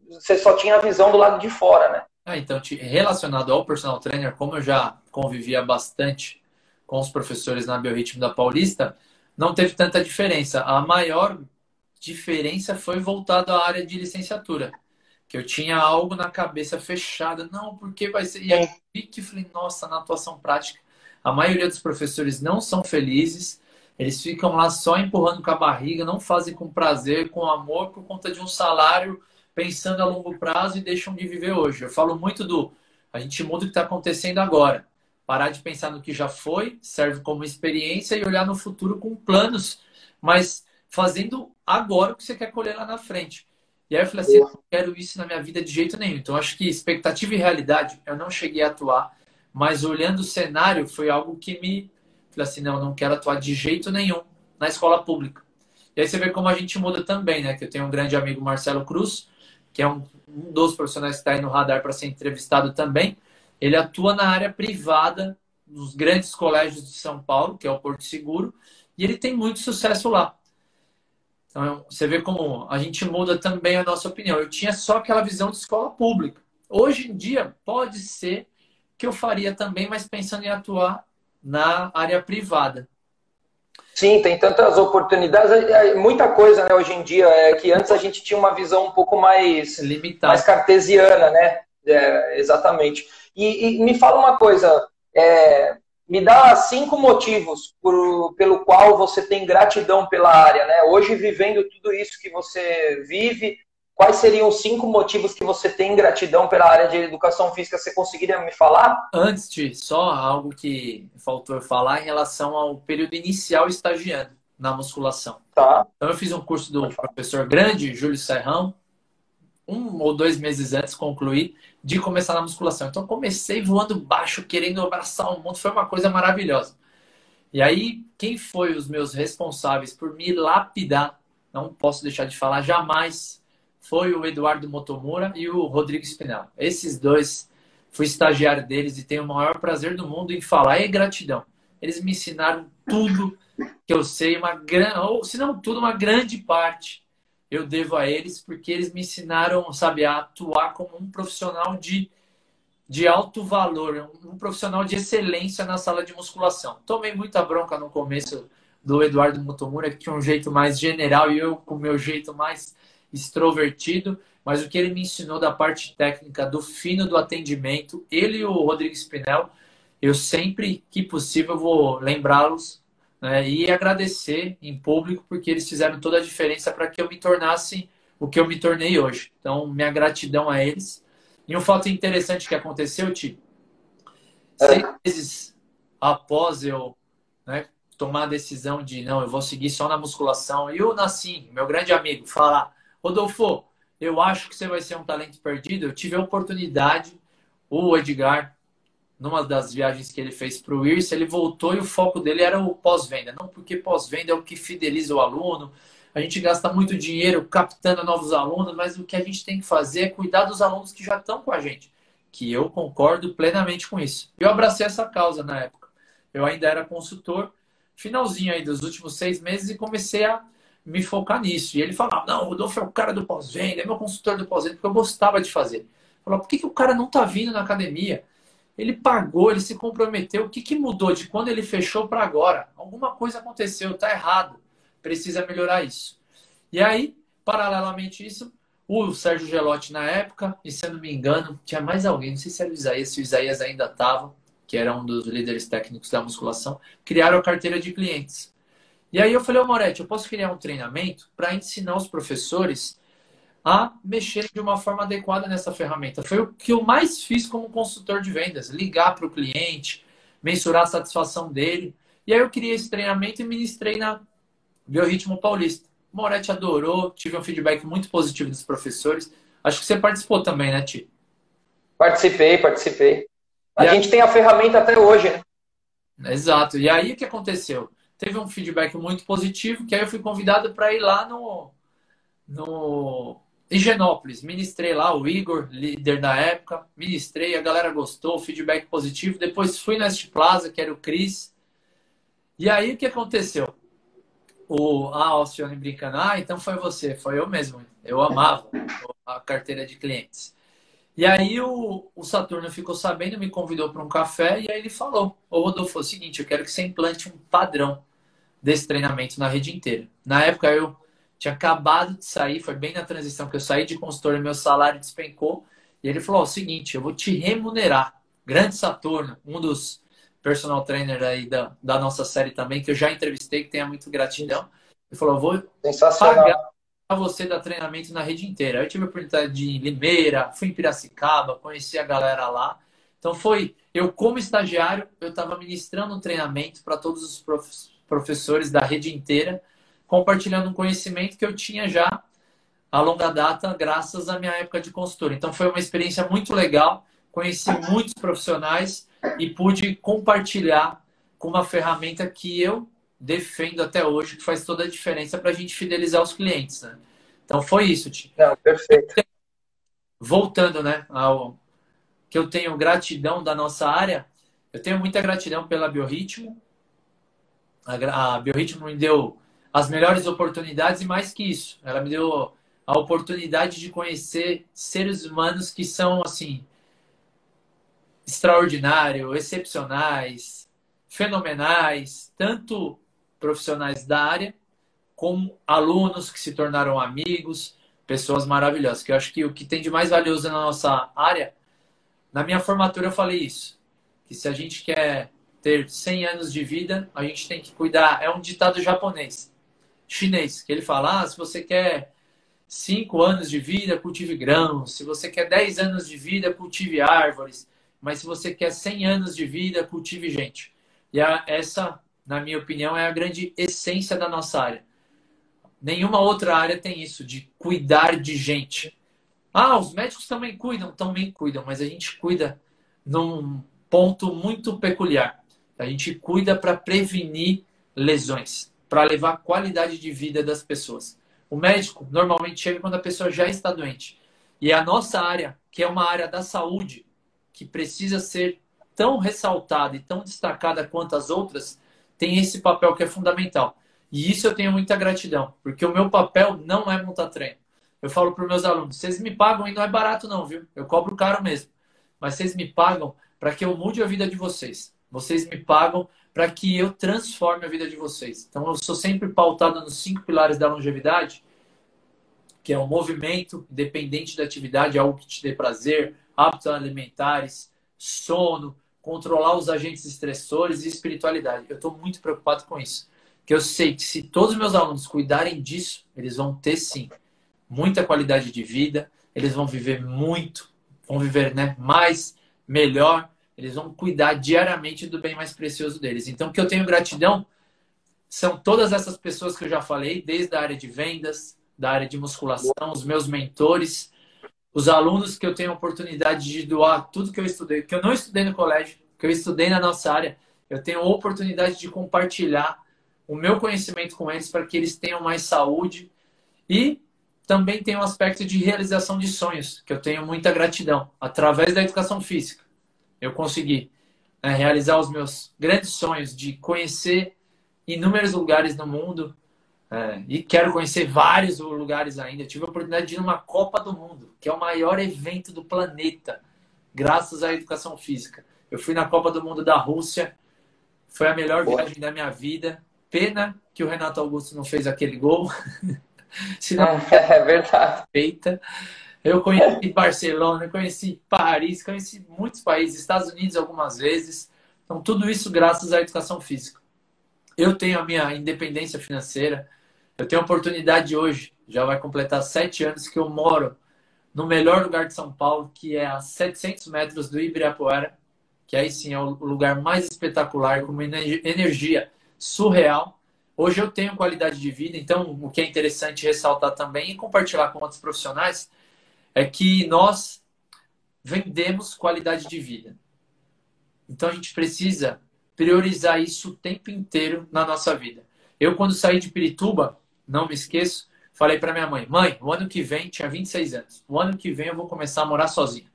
você só tinha a visão do lado de fora, né? Ah, então, relacionado ao personal trainer, como eu já convivia bastante com os professores na Biorritmo da Paulista, não teve tanta diferença. A maior diferença foi voltado à área de licenciatura. Que eu tinha algo na cabeça fechada. Não, porque vai ser. E aí vi que falei, nossa, na atuação prática, a maioria dos professores não são felizes. Eles ficam lá só empurrando com a barriga, não fazem com prazer, com amor, por conta de um salário, pensando a longo prazo e deixam de viver hoje. Eu falo muito do a gente muda o que está acontecendo agora. Parar de pensar no que já foi, serve como experiência e olhar no futuro com planos, mas fazendo agora o que você quer colher lá na frente. E aí eu falei assim, eu não quero isso na minha vida de jeito nenhum. Então acho que expectativa e realidade, eu não cheguei a atuar, mas olhando o cenário foi algo que me falei assim, não, eu não quero atuar de jeito nenhum na escola pública. E aí você vê como a gente muda também, né? Que eu tenho um grande amigo Marcelo Cruz, que é um, um dos profissionais que está aí no radar para ser entrevistado também. Ele atua na área privada nos grandes colégios de São Paulo, que é o Porto Seguro, e ele tem muito sucesso lá. Então, você vê como a gente muda também a nossa opinião. Eu tinha só aquela visão de escola pública. Hoje em dia, pode ser que eu faria também, mas pensando em atuar na área privada. Sim, tem tantas oportunidades, é, é, muita coisa, né, hoje em dia, é que antes a gente tinha uma visão um pouco mais, Limitada. mais cartesiana, né? É, exatamente. E, e, me fala uma coisa, é, me dá cinco motivos por, pelo qual você tem gratidão pela área, né? Hoje, vivendo tudo isso que você vive, quais seriam os cinco motivos que você tem gratidão pela área de educação física? Você conseguiria me falar? Antes de só algo que faltou eu falar em relação ao período inicial estagiando na musculação. Tá. Então, eu fiz um curso do professor grande, Júlio Serrão, um ou dois meses antes concluí de começar na musculação. Então comecei voando baixo, querendo abraçar o mundo, foi uma coisa maravilhosa. E aí, quem foi os meus responsáveis por me lapidar? Não posso deixar de falar jamais. Foi o Eduardo Motomura e o Rodrigo Spinel. Esses dois, fui estagiário deles e tenho o maior prazer do mundo em falar e gratidão. Eles me ensinaram tudo que eu sei, uma grande, ou se não tudo, uma grande parte eu devo a eles, porque eles me ensinaram, sabe, a atuar como um profissional de, de alto valor, um profissional de excelência na sala de musculação. Tomei muita bronca no começo do Eduardo Mutomura, que tinha um jeito mais general e eu com o meu jeito mais extrovertido, mas o que ele me ensinou da parte técnica, do fino do atendimento, ele e o Rodrigo Spinel, eu sempre que possível vou lembrá-los né, e agradecer em público, porque eles fizeram toda a diferença para que eu me tornasse o que eu me tornei hoje. Então, minha gratidão a eles. E um fato interessante que aconteceu, Ti, seis meses após eu né, tomar a decisão de não, eu vou seguir só na musculação, e o Nassim, meu grande amigo, falar: Rodolfo, eu acho que você vai ser um talento perdido. Eu tive a oportunidade, o Edgar, numa das viagens que ele fez para o IRSA, ele voltou e o foco dele era o pós-venda. Não porque pós-venda é o que fideliza o aluno. A gente gasta muito dinheiro captando novos alunos, mas o que a gente tem que fazer é cuidar dos alunos que já estão com a gente. Que eu concordo plenamente com isso. Eu abracei essa causa na época. Eu ainda era consultor, finalzinho aí dos últimos seis meses, e comecei a me focar nisso. E ele falava: Não, o Rodolfo é o cara do pós-venda, é meu consultor do pós-venda, porque eu gostava de fazer. Falou: Por que, que o cara não está vindo na academia? Ele pagou, ele se comprometeu. O que, que mudou de quando ele fechou para agora? Alguma coisa aconteceu, está errado. Precisa melhorar isso. E aí, paralelamente isso, o Sérgio Gelotti na época, e se eu não me engano, tinha mais alguém, não sei se era o Isaías, se o Isaías ainda estava, que era um dos líderes técnicos da musculação, criaram a carteira de clientes. E aí eu falei, ô Moretti, eu posso criar um treinamento para ensinar os professores a mexer de uma forma adequada nessa ferramenta. Foi o que eu mais fiz como consultor de vendas, ligar para o cliente, mensurar a satisfação dele. E aí eu criei esse treinamento e ministrei na Biorritmo Paulista. O Moretti adorou, tive um feedback muito positivo dos professores. Acho que você participou também, né, Ti? Participei, participei. A e gente tem a ferramenta até hoje, né? Exato. E aí o que aconteceu? Teve um feedback muito positivo, que aí eu fui convidado para ir lá no, no Higienópolis, ministrei lá, o Igor, líder da época, ministrei, a galera gostou, feedback positivo. Depois fui na Est Plaza, que era o Cris. E aí o que aconteceu? O a Alcione brincando, ah, então foi você, foi eu mesmo. Eu amava a carteira de clientes. E aí o, o Saturno ficou sabendo, me convidou para um café e aí ele falou: Ô Rodolfo, é o seguinte, eu quero que você implante um padrão desse treinamento na rede inteira. Na época eu tinha acabado de sair, foi bem na transição que eu saí de consultor e meu salário despencou. E ele falou: o seguinte, eu vou te remunerar. Grande Saturno, um dos personal trainer aí da, da nossa série também, que eu já entrevistei, que tenha muito gratidão. Ele falou: eu vou pagar a você dar treinamento na rede inteira. Eu tive a oportunidade de ir em Limeira, fui em Piracicaba, conheci a galera lá. Então foi, eu como estagiário, eu estava ministrando um treinamento para todos os professores da rede inteira, compartilhando um conhecimento que eu tinha já a longa data, graças à minha época de consultor. Então foi uma experiência muito legal, conheci muitos profissionais e pude compartilhar com uma ferramenta que eu defendo até hoje, que faz toda a diferença para a gente fidelizar os clientes. Né? Então foi isso, Ti. Não, perfeito. Voltando, né, ao que eu tenho gratidão da nossa área, eu tenho muita gratidão pela Biorritmo. A, a Biorritmo me deu as melhores oportunidades e mais que isso, ela me deu a oportunidade de conhecer seres humanos que são assim extraordinários, excepcionais, fenomenais, tanto profissionais da área como alunos que se tornaram amigos, pessoas maravilhosas. Que eu acho que o que tem de mais valioso na nossa área, na minha formatura eu falei isso, que se a gente quer ter 100 anos de vida, a gente tem que cuidar. É um ditado japonês, chinês, que ele fala: ah, se você quer 5 anos de vida, cultive grãos. Se você quer 10 anos de vida, cultive árvores. Mas se você quer 100 anos de vida, cultive gente. E a, essa, na minha opinião, é a grande essência da nossa área. Nenhuma outra área tem isso, de cuidar de gente. Ah, os médicos também cuidam, também cuidam, mas a gente cuida num ponto muito peculiar. A gente cuida para prevenir lesões, para levar qualidade de vida das pessoas. O médico normalmente chega quando a pessoa já está doente. E a nossa área, que é uma área da saúde, que precisa ser tão ressaltada e tão destacada quanto as outras, tem esse papel que é fundamental. E isso eu tenho muita gratidão, porque o meu papel não é montar treino. Eu falo para os meus alunos: vocês me pagam e não é barato, não, viu? Eu cobro caro mesmo. Mas vocês me pagam para que eu mude a vida de vocês. Vocês me pagam para que eu transforme a vida de vocês. Então, eu sou sempre pautado nos cinco pilares da longevidade, que é o movimento, independente da atividade, algo que te dê prazer, hábitos alimentares, sono, controlar os agentes estressores e espiritualidade. Eu estou muito preocupado com isso. Que eu sei que se todos os meus alunos cuidarem disso, eles vão ter sim muita qualidade de vida, eles vão viver muito, vão viver né, mais, melhor eles vão cuidar diariamente do bem mais precioso deles. Então, que eu tenho gratidão são todas essas pessoas que eu já falei, desde a área de vendas, da área de musculação, os meus mentores, os alunos que eu tenho a oportunidade de doar tudo que eu estudei, que eu não estudei no colégio, que eu estudei na nossa área, eu tenho a oportunidade de compartilhar o meu conhecimento com eles para que eles tenham mais saúde. E também tem um aspecto de realização de sonhos, que eu tenho muita gratidão através da educação física eu consegui né, realizar os meus grandes sonhos de conhecer inúmeros lugares no mundo é, e quero conhecer vários lugares ainda. Eu tive a oportunidade de ir numa Copa do Mundo, que é o maior evento do planeta, graças à educação física. Eu fui na Copa do Mundo da Rússia, foi a melhor Boa. viagem da minha vida. Pena que o Renato Augusto não fez aquele gol. [LAUGHS] Senão, é, [LAUGHS] é verdade. Feita. Eu conheci Barcelona, conheci Paris, conheci muitos países, Estados Unidos algumas vezes. Então, tudo isso graças à educação física. Eu tenho a minha independência financeira. Eu tenho a oportunidade hoje, já vai completar sete anos que eu moro no melhor lugar de São Paulo, que é a 700 metros do Ibirapuera, que aí sim é o lugar mais espetacular, com uma energia surreal. Hoje eu tenho qualidade de vida, então o que é interessante ressaltar também e compartilhar com outros profissionais é que nós vendemos qualidade de vida. Então a gente precisa priorizar isso o tempo inteiro na nossa vida. Eu, quando saí de Pirituba, não me esqueço, falei para minha mãe: Mãe, o ano que vem, tinha 26 anos, o ano que vem eu vou começar a morar sozinha.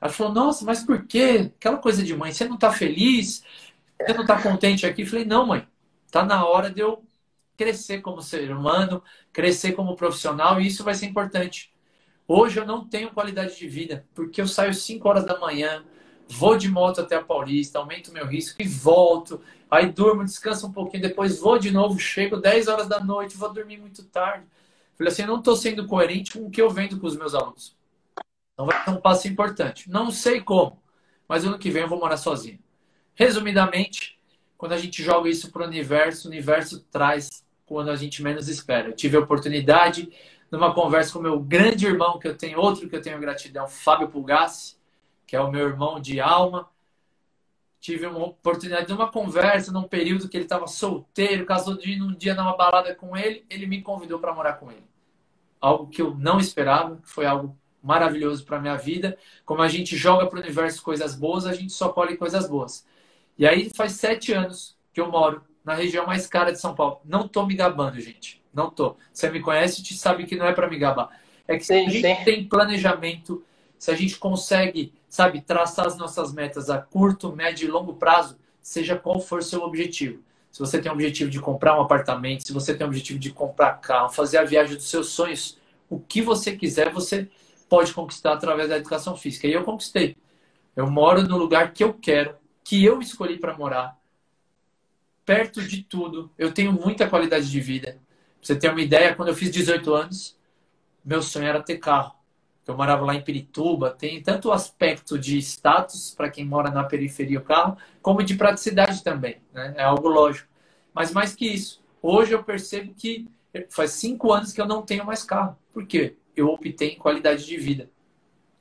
Ela falou: Nossa, mas por quê? Aquela coisa de mãe, você não está feliz? Você não está contente aqui? Eu falei: Não, mãe, tá na hora de eu crescer como ser humano, crescer como profissional e isso vai ser importante. Hoje eu não tenho qualidade de vida, porque eu saio 5 horas da manhã, vou de moto até a Paulista, aumento meu risco e volto. Aí durmo, descanso um pouquinho, depois vou de novo, chego 10 horas da noite, vou dormir muito tarde. Falei assim, não estou sendo coerente com o que eu vendo com os meus alunos. Então vai ser um passo importante. Não sei como, mas ano que vem eu vou morar sozinho. Resumidamente, quando a gente joga isso para o universo, o universo traz quando a gente menos espera. Eu tive a oportunidade, numa conversa com meu grande irmão, que eu tenho outro que eu tenho gratidão, Fábio Pulgassi, que é o meu irmão de alma. Tive uma oportunidade de uma conversa num período que ele estava solteiro, casou de um dia numa balada com ele, ele me convidou para morar com ele. Algo que eu não esperava, foi algo maravilhoso para minha vida. Como a gente joga para o universo coisas boas, a gente só colhe coisas boas. E aí faz sete anos que eu moro na região mais cara de São Paulo. Não tô me gabando, gente. Não tô. Você me conhece e sabe que não é para me gabar. É que sim, se a gente sim. tem planejamento, se a gente consegue, sabe, traçar as nossas metas a curto, médio e longo prazo, seja qual for seu objetivo. Se você tem o objetivo de comprar um apartamento, se você tem o objetivo de comprar carro, fazer a viagem dos seus sonhos, o que você quiser, você pode conquistar através da educação física. E eu conquistei. Eu moro no lugar que eu quero, que eu escolhi para morar, perto de tudo. Eu tenho muita qualidade de vida. Você ter uma ideia, quando eu fiz 18 anos, meu sonho era ter carro. Eu morava lá em Pirituba, tem tanto o aspecto de status para quem mora na periferia o carro, como de praticidade também. Né? É algo lógico. Mas mais que isso, hoje eu percebo que faz cinco anos que eu não tenho mais carro. Por quê? Eu optei em qualidade de vida.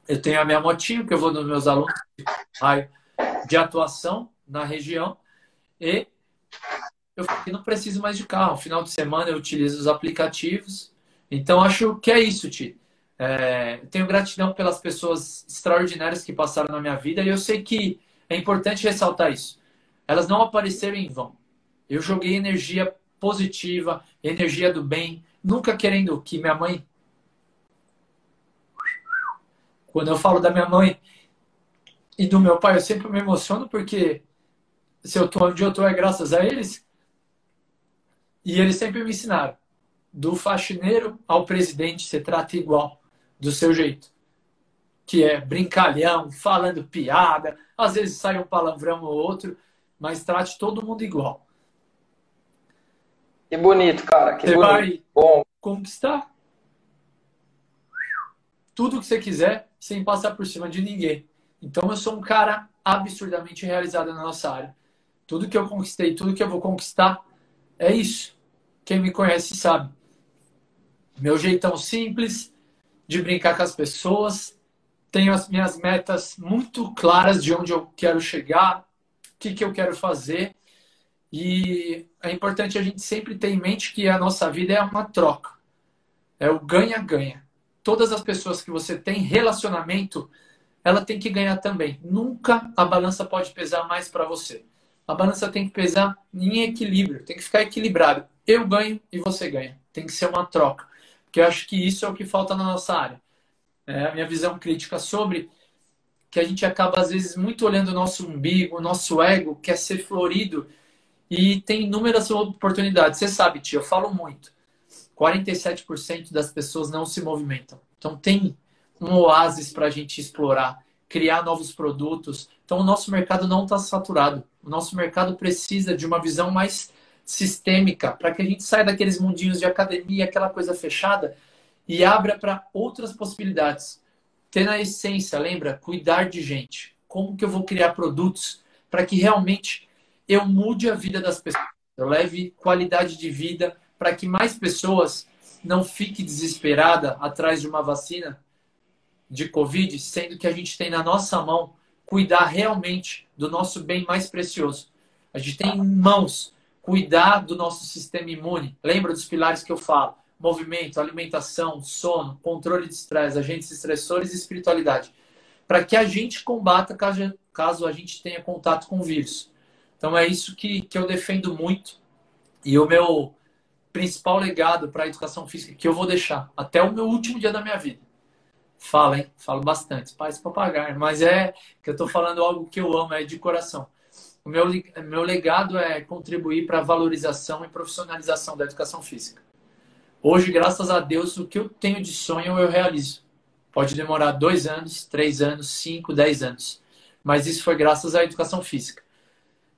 Eu tenho a minha motinho, que eu vou nos meus alunos de atuação na região e eu não preciso mais de carro. Final de semana eu utilizo os aplicativos. Então acho que é isso, Ti. É, tenho gratidão pelas pessoas extraordinárias que passaram na minha vida e eu sei que é importante ressaltar isso. Elas não apareceram em vão. Eu joguei energia positiva, energia do bem, nunca querendo que minha mãe. Quando eu falo da minha mãe, e do meu pai, eu sempre me emociono porque se eu tô onde eu tô é graças a eles. E eles sempre me ensinaram: do faxineiro ao presidente, você trata igual, do seu jeito. Que é brincalhão, falando piada, às vezes sai um palavrão ou outro, mas trate todo mundo igual. Que bonito, cara. Que você bonito. vai Bom. conquistar tudo que você quiser sem passar por cima de ninguém. Então eu sou um cara absurdamente realizado na nossa área. Tudo que eu conquistei, tudo que eu vou conquistar é isso. Quem me conhece sabe. Meu jeitão simples de brincar com as pessoas. Tenho as minhas metas muito claras de onde eu quero chegar, o que, que eu quero fazer. E é importante a gente sempre ter em mente que a nossa vida é uma troca. É o ganha-ganha. Todas as pessoas que você tem relacionamento ela tem que ganhar também. Nunca a balança pode pesar mais para você. A balança tem que pesar em equilíbrio, tem que ficar equilibrado. Eu ganho e você ganha. Tem que ser uma troca. Porque eu acho que isso é o que falta na nossa área. É a minha visão crítica sobre que a gente acaba, às vezes, muito olhando o nosso umbigo, o nosso ego, quer ser florido e tem inúmeras oportunidades. Você sabe, tia, eu falo muito. 47% das pessoas não se movimentam. Então, tem um oásis para a gente explorar, criar novos produtos. Então, o nosso mercado não está saturado. O nosso mercado precisa de uma visão mais sistêmica para que a gente saia daqueles mundinhos de academia, aquela coisa fechada e abra para outras possibilidades. Ter na essência, lembra? Cuidar de gente. Como que eu vou criar produtos para que realmente eu mude a vida das pessoas? Eu leve qualidade de vida para que mais pessoas não fiquem desesperadas atrás de uma vacina de Covid, sendo que a gente tem na nossa mão cuidar realmente do nosso bem mais precioso. A gente tem em mãos cuidar do nosso sistema imune. Lembra dos pilares que eu falo? Movimento, alimentação, sono, controle de estresse, agentes estressores e espiritualidade. Para que a gente combata caso, a gente tenha contato com o vírus. Então é isso que, que eu defendo muito. E o meu principal legado para a educação física que eu vou deixar até o meu último dia da minha vida Fala, hein? Falo bastante. Paz papagaio. Mas é que eu estou falando algo que eu amo, é de coração. O meu, meu legado é contribuir para a valorização e profissionalização da educação física. Hoje, graças a Deus, o que eu tenho de sonho eu realizo. Pode demorar dois anos, três anos, cinco, dez anos. Mas isso foi graças à educação física.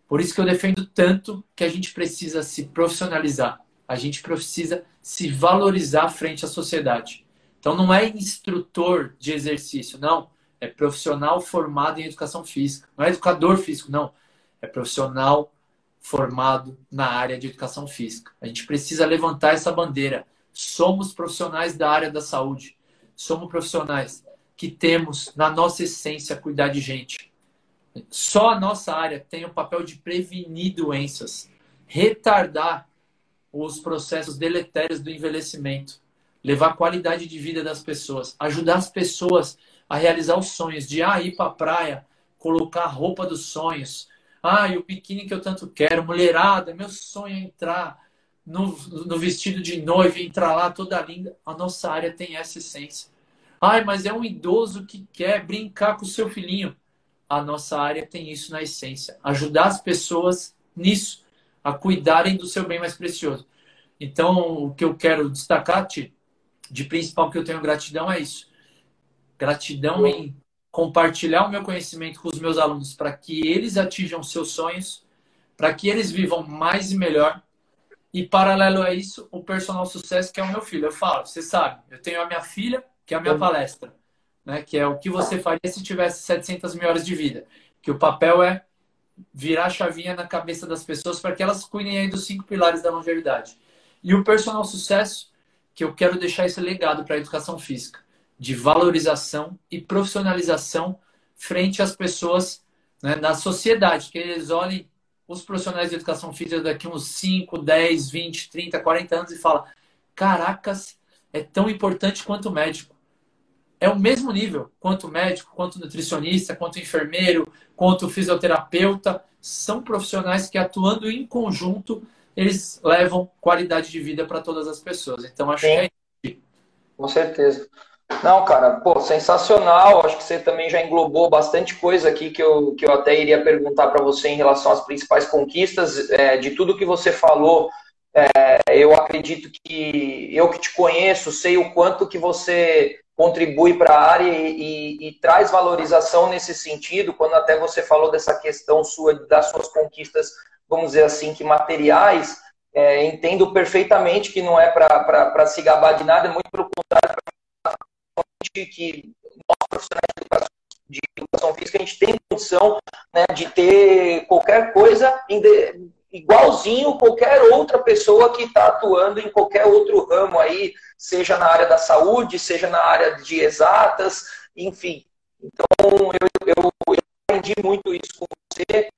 Por isso que eu defendo tanto que a gente precisa se profissionalizar. A gente precisa se valorizar frente à sociedade. Então não é instrutor de exercício, não. É profissional formado em educação física. Não é educador físico, não. É profissional formado na área de educação física. A gente precisa levantar essa bandeira. Somos profissionais da área da saúde. Somos profissionais que temos na nossa essência cuidar de gente. Só a nossa área tem o papel de prevenir doenças, retardar os processos deletérios do envelhecimento, levar a qualidade de vida das pessoas, ajudar as pessoas a realizar os sonhos de ah, ir para a praia, colocar a roupa dos sonhos, ah, e o biquíni que eu tanto quero, mulherada, meu sonho é entrar no, no vestido de noiva, entrar lá toda linda. A nossa área tem essa essência. Ai, mas é um idoso que quer brincar com o seu filhinho. A nossa área tem isso na essência. Ajudar as pessoas nisso, a cuidarem do seu bem mais precioso. Então, o que eu quero destacar, Ti, de principal que eu tenho gratidão é isso. Gratidão em compartilhar o meu conhecimento com os meus alunos para que eles atinjam seus sonhos, para que eles vivam mais e melhor. E paralelo a isso, o personal sucesso que é o meu filho. Eu falo, você sabe, eu tenho a minha filha que é a minha palestra, né? que é o que você faria se tivesse 700 mil horas de vida. Que o papel é virar a chavinha na cabeça das pessoas para que elas cuidem aí dos cinco pilares da longevidade. E o personal sucesso, que eu quero deixar esse legado para a educação física, de valorização e profissionalização frente às pessoas né, na sociedade, que eles olhem os profissionais de educação física daqui uns 5, 10, 20, 30, 40 anos e falam: caracas, é tão importante quanto o médico. É o mesmo nível, quanto médico, quanto nutricionista, quanto enfermeiro, quanto fisioterapeuta, são profissionais que atuando em conjunto, eles levam qualidade de vida para todas as pessoas. Então acho Sim. que é Com certeza. Não, cara, pô, sensacional. Acho que você também já englobou bastante coisa aqui que eu, que eu até iria perguntar para você em relação às principais conquistas. É, de tudo que você falou, é, eu acredito que eu que te conheço, sei o quanto que você contribui para a área e, e, e, traz valorização nesse sentido, quando até você falou dessa questão sua, das suas conquistas, vamos dizer assim, que materiais, é, entendo perfeitamente que não é para se gabar de nada, é muito pelo contrário, que nós profissionais de educação, de educação física, a gente tem condição né, de ter qualquer coisa igualzinho qualquer outra pessoa que está atuando em qualquer outro ramo aí, seja na área da saúde, seja na área de exatas, enfim. Então, eu, eu, eu aprendi muito isso com você.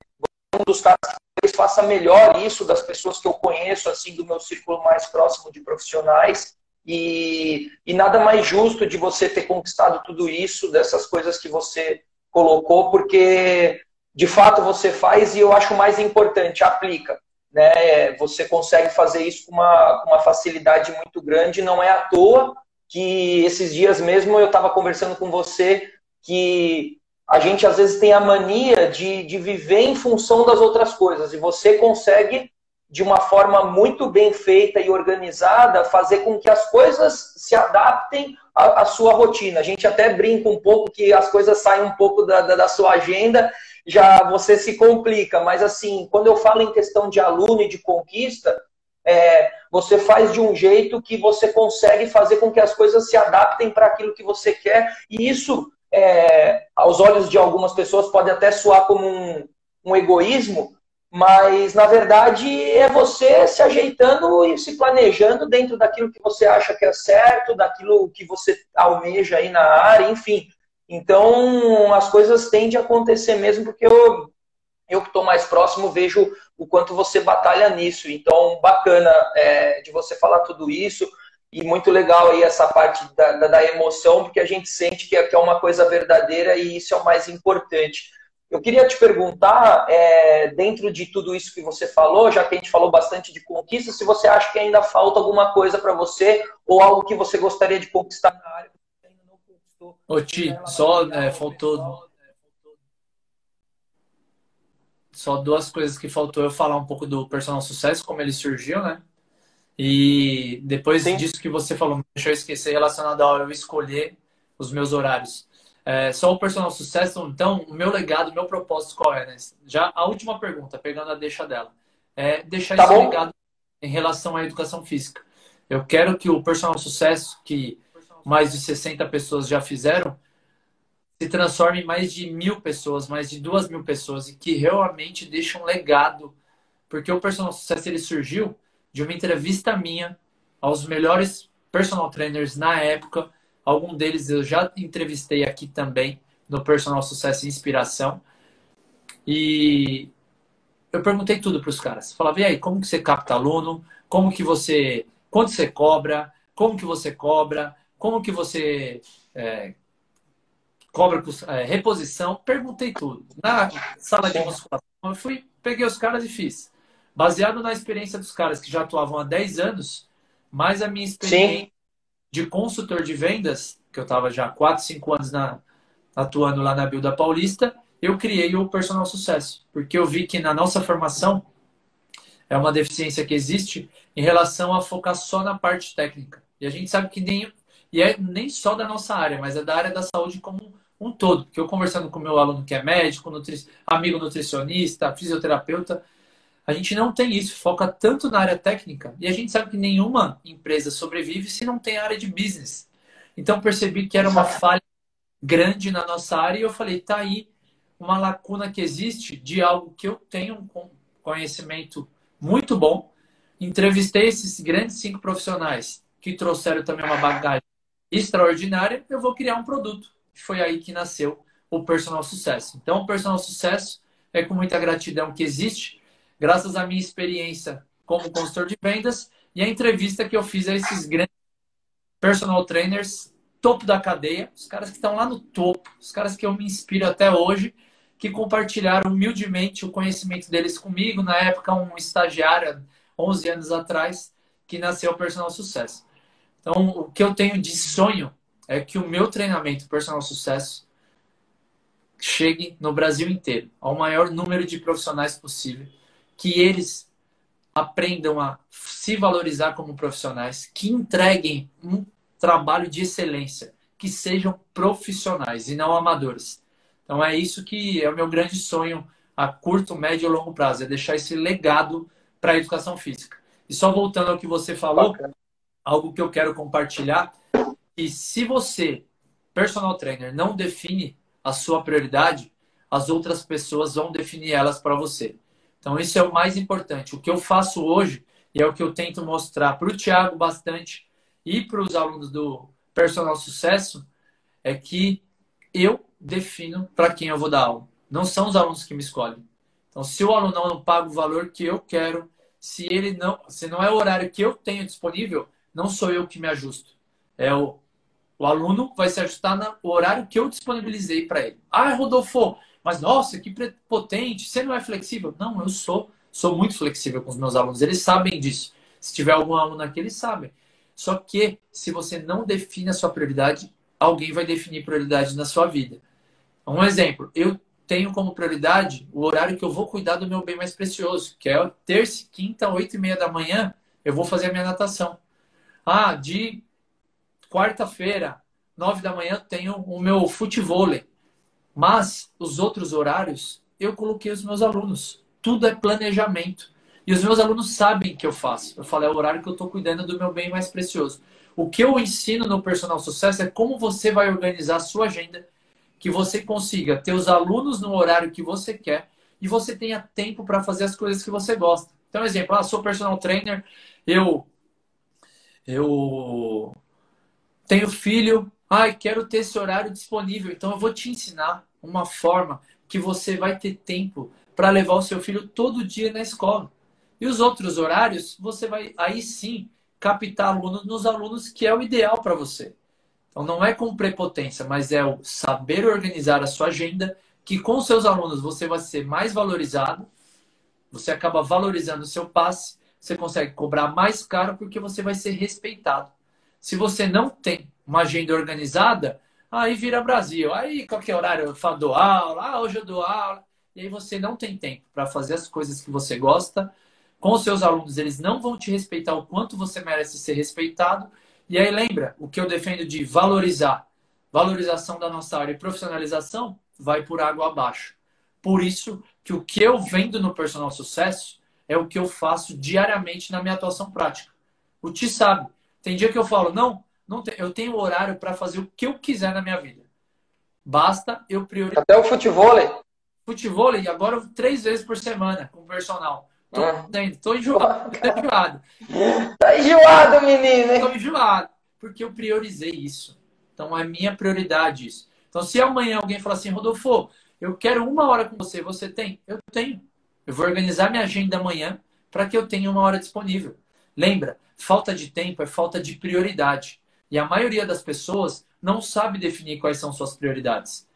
Um dos caras que talvez faça melhor isso das pessoas que eu conheço, assim, do meu círculo mais próximo de profissionais. E, e nada mais justo de você ter conquistado tudo isso, dessas coisas que você colocou, porque de fato você faz e eu acho mais importante, aplica. Né? Você consegue fazer isso com uma, com uma facilidade muito grande, não é à toa que esses dias mesmo eu estava conversando com você que a gente às vezes tem a mania de, de viver em função das outras coisas e você consegue de uma forma muito bem feita e organizada fazer com que as coisas se adaptem à, à sua rotina. A gente até brinca um pouco que as coisas saem um pouco da, da, da sua agenda já você se complica. Mas assim, quando eu falo em questão de aluno e de conquista, é, você faz de um jeito que você consegue fazer com que as coisas se adaptem para aquilo que você quer. E isso, é, aos olhos de algumas pessoas, pode até soar como um, um egoísmo, mas na verdade é você se ajeitando e se planejando dentro daquilo que você acha que é certo, daquilo que você almeja aí na área, enfim. Então, as coisas tendem a acontecer mesmo, porque eu, eu que estou mais próximo vejo o quanto você batalha nisso. Então, bacana é, de você falar tudo isso. E muito legal aí essa parte da, da, da emoção, porque a gente sente que é, que é, uma coisa verdadeira e isso é o mais importante. Eu queria te perguntar, é, dentro de tudo isso que você falou, já que a gente falou bastante de conquista, se você acha que ainda falta alguma coisa para você ou algo que você gostaria de conquistar na área Ô, Ti, só é, faltou. Só duas coisas que faltou eu falar um pouco do personal sucesso, como ele surgiu, né? E depois Sim. disso que você falou, deixa eu esquecer relacionado ao eu escolher os meus horários. é, só o personal sucesso. Então, o meu legado, o meu propósito qual é, né? Já a última pergunta, pegando a deixa dela, é deixar tá esse bom. legado em relação à educação física. Eu quero que o personal sucesso, que mais de 60 pessoas já fizeram, se transforme em mais de mil pessoas, mais de duas mil pessoas, e que realmente deixe um legado. Porque o personal sucesso ele surgiu de uma entrevista minha aos melhores personal trainers na época. Algum deles eu já entrevistei aqui também no Personal Sucesso e Inspiração. E eu perguntei tudo para os caras. Falava, e aí, como que você capta aluno? Como que você... Quanto você cobra? Como que você cobra? Como que você é, cobra é, reposição? Perguntei tudo. Na sala de musculação, eu fui, peguei os caras e fiz. Baseado na experiência dos caras que já atuavam há 10 anos, mais a minha experiência Sim. de consultor de vendas, que eu estava já 4, 5 anos na, atuando lá na Builda Paulista, eu criei o Personal Sucesso. Porque eu vi que na nossa formação é uma deficiência que existe em relação a focar só na parte técnica. E a gente sabe que nem, e é nem só da nossa área, mas é da área da saúde como um todo. Porque eu conversando com meu aluno que é médico, nutri, amigo nutricionista, fisioterapeuta, a gente não tem isso, foca tanto na área técnica e a gente sabe que nenhuma empresa sobrevive se não tem área de business. Então percebi que era uma falha grande na nossa área e eu falei, tá aí uma lacuna que existe de algo que eu tenho um conhecimento muito bom. Entrevistei esses grandes cinco profissionais que trouxeram também uma bagagem extraordinária, eu vou criar um produto. Foi aí que nasceu o Personal Sucesso. Então, o Personal Sucesso é com muita gratidão que existe graças à minha experiência como consultor de vendas e a entrevista que eu fiz a esses grandes personal trainers, topo da cadeia, os caras que estão lá no topo, os caras que eu me inspiro até hoje, que compartilharam humildemente o conhecimento deles comigo, na época um estagiário, 11 anos atrás, que nasceu o Personal Sucesso. Então, o que eu tenho de sonho é que o meu treinamento Personal Sucesso chegue no Brasil inteiro, ao maior número de profissionais possível que eles aprendam a se valorizar como profissionais, que entreguem um trabalho de excelência, que sejam profissionais e não amadores. Então é isso que é o meu grande sonho a curto, médio e longo prazo, é deixar esse legado para a educação física. E só voltando ao que você falou, Bacana. algo que eu quero compartilhar, e se você, personal trainer, não define a sua prioridade, as outras pessoas vão definir elas para você. Então, isso é o mais importante. O que eu faço hoje, e é o que eu tento mostrar para o Tiago bastante e para os alunos do Personal Sucesso, é que eu defino para quem eu vou dar aula. Não são os alunos que me escolhem. Então, se o aluno não paga o valor que eu quero, se ele não, se não é o horário que eu tenho disponível, não sou eu que me ajusto. É o, o aluno vai se ajustar no horário que eu disponibilizei para ele. Ah, Rodolfo, mas, nossa, que potente, você não é flexível? Não, eu sou. Sou muito flexível com os meus alunos. Eles sabem disso. Se tiver algum aluno aqui, eles sabem. Só que, se você não define a sua prioridade, alguém vai definir prioridade na sua vida. Um exemplo, eu tenho como prioridade o horário que eu vou cuidar do meu bem mais precioso, que é terça, quinta, oito e meia da manhã, eu vou fazer a minha natação. Ah, de quarta-feira, nove da manhã, tenho o meu futevôlei. Mas os outros horários eu coloquei os meus alunos. Tudo é planejamento. E os meus alunos sabem que eu faço. Eu falo, é o horário que eu estou cuidando do meu bem mais precioso. O que eu ensino no Personal Sucesso é como você vai organizar a sua agenda, que você consiga ter os alunos no horário que você quer e você tenha tempo para fazer as coisas que você gosta. Então, exemplo, ah, sou personal trainer, eu eu tenho filho, Ai, quero ter esse horário disponível. Então eu vou te ensinar uma forma que você vai ter tempo para levar o seu filho todo dia na escola. E os outros horários, você vai aí sim captar alunos nos alunos que é o ideal para você. Então não é com prepotência, mas é o saber organizar a sua agenda, que com seus alunos você vai ser mais valorizado, você acaba valorizando o seu passe, você consegue cobrar mais caro porque você vai ser respeitado. Se você não tem uma agenda organizada, aí vira Brasil. Aí qualquer horário eu dou aula, ah, hoje eu dou aula. E aí você não tem tempo para fazer as coisas que você gosta. Com os seus alunos, eles não vão te respeitar o quanto você merece ser respeitado. E aí lembra o que eu defendo de valorizar. valorização da nossa área e profissionalização, vai por água abaixo. Por isso que o que eu vendo no personal sucesso é o que eu faço diariamente na minha atuação prática. O Ti sabe. Tem dia que eu falo, não, não tem, eu tenho horário para fazer o que eu quiser na minha vida. Basta eu priorizar. Até o futebol. Futebol, e agora três vezes por semana com o personal. Tô, ah. tô enjoado. Tô enjoado. [LAUGHS] tá enjoado, menino, hein? Tô enjoado. Porque eu priorizei isso. Então é minha prioridade isso. Então, se amanhã alguém falar assim, Rodolfo, eu quero uma hora com você, você tem? Eu tenho. Eu vou organizar minha agenda amanhã para que eu tenha uma hora disponível. Lembra, falta de tempo é falta de prioridade. E a maioria das pessoas não sabe definir quais são suas prioridades.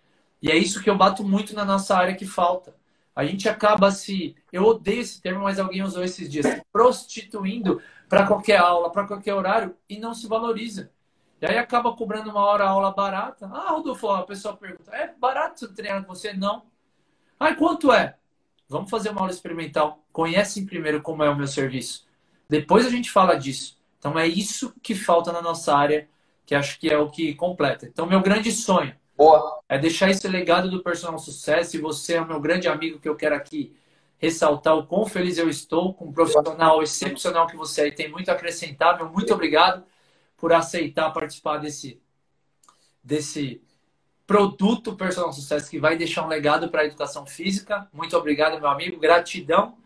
E é isso que eu bato muito na nossa área que falta. A gente acaba se. Eu odeio esse termo, mas alguém usou esses dias. prostituindo para qualquer aula, para qualquer horário e não se valoriza. E aí acaba cobrando uma hora aula barata. Ah, Rodolfo, a pessoa pergunta: é barato treinar com você? Não. Ah, quanto é? Vamos fazer uma aula experimental. Conhecem primeiro como é o meu serviço. Depois a gente fala disso. Então é isso que falta na nossa área, que acho que é o que completa. Então, meu grande sonho Boa. é deixar esse legado do personal sucesso. E você é o meu grande amigo que eu quero aqui ressaltar o quão feliz eu estou com um profissional excepcional que você aí tem muito a acrescentar. Meu muito obrigado por aceitar participar desse, desse produto Personal Sucesso que vai deixar um legado para a educação física. Muito obrigado, meu amigo. Gratidão.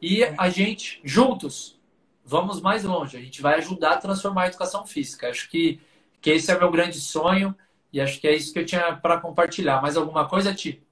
E a gente, juntos, vamos mais longe. A gente vai ajudar a transformar a educação física. Acho que, que esse é meu grande sonho e acho que é isso que eu tinha para compartilhar. Mais alguma coisa, Ti?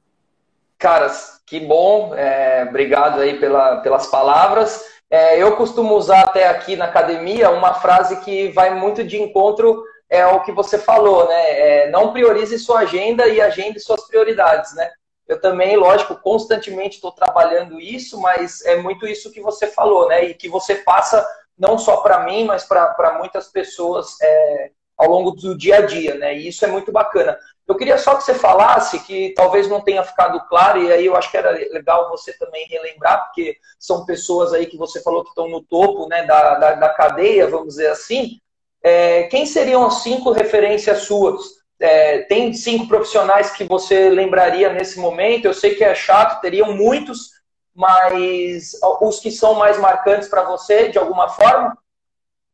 Caras, que bom. É, obrigado aí pela, pelas palavras. É, eu costumo usar até aqui na academia uma frase que vai muito de encontro é o que você falou, né? É, não priorize sua agenda e agende suas prioridades, né? Eu também, lógico, constantemente estou trabalhando isso, mas é muito isso que você falou, né? E que você passa não só para mim, mas para muitas pessoas é, ao longo do dia a dia, né? E isso é muito bacana. Eu queria só que você falasse, que talvez não tenha ficado claro, e aí eu acho que era legal você também relembrar, porque são pessoas aí que você falou que estão no topo né, da, da, da cadeia, vamos dizer assim. É, quem seriam as cinco referências suas? É, tem cinco profissionais que você lembraria nesse momento? Eu sei que é chato, teriam muitos, mas os que são mais marcantes para você, de alguma forma?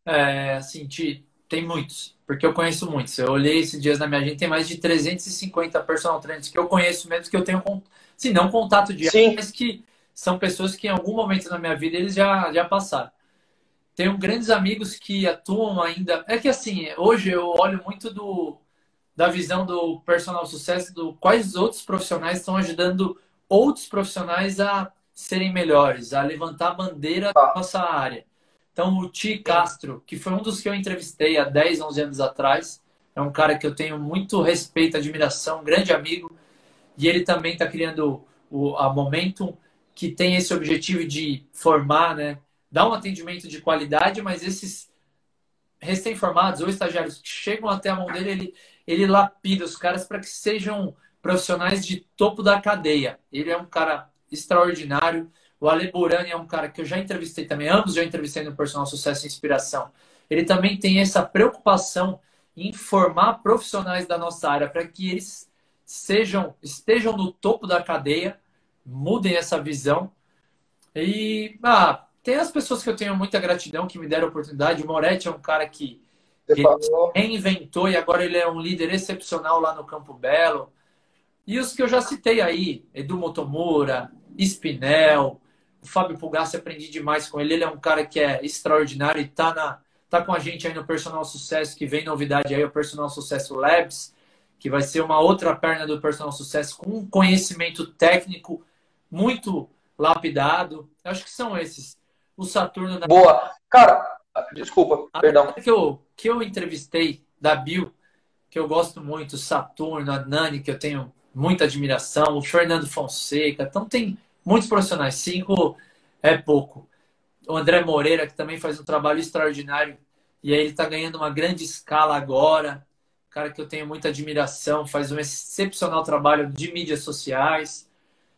É, assim, tem muitos, porque eu conheço muitos. Eu olhei esses dias na minha agenda, tem mais de 350 personal trainers que eu conheço mesmo, que eu tenho, se não contato diário, mas que são pessoas que em algum momento na minha vida eles já, já passaram. Tenho grandes amigos que atuam ainda. É que assim, hoje eu olho muito do da visão do personal sucesso, do quais outros profissionais estão ajudando outros profissionais a serem melhores, a levantar a bandeira da nossa área. Então, o Ti Castro, que foi um dos que eu entrevistei há 10, 11 anos atrás, é um cara que eu tenho muito respeito, admiração, um grande amigo, e ele também está criando o, a Momentum, que tem esse objetivo de formar, né, dar um atendimento de qualidade, mas esses recém-formados ou estagiários que chegam até a mão dele, ele, ele lapida os caras para que sejam profissionais de topo da cadeia. Ele é um cara extraordinário. O Ale Burani é um cara que eu já entrevistei também, ambos já entrevistei no Personal Sucesso e Inspiração. Ele também tem essa preocupação em formar profissionais da nossa área para que eles sejam estejam no topo da cadeia, mudem essa visão. E ah, tem as pessoas que eu tenho muita gratidão que me deram oportunidade. O Moretti é um cara que ele reinventou e agora ele é um líder excepcional lá no Campo Belo. E os que eu já citei aí, Edu Motomura, Spinel, o Fábio Pulgassi, aprendi demais com ele. Ele é um cara que é extraordinário e está na, tá com a gente aí no Personal Sucesso, que vem novidade aí, o Personal Sucesso Labs, que vai ser uma outra perna do Personal Sucesso com um conhecimento técnico muito lapidado. Acho que são esses. O Saturno. Boa. Cara, Desculpa, a perdão. Que eu, que eu entrevistei da Bill, que eu gosto muito, Saturno, a Nani, que eu tenho muita admiração, o Fernando Fonseca. Então tem muitos profissionais, cinco é pouco. O André Moreira, que também faz um trabalho extraordinário, e aí ele está ganhando uma grande escala agora. Cara que eu tenho muita admiração, faz um excepcional trabalho de mídias sociais.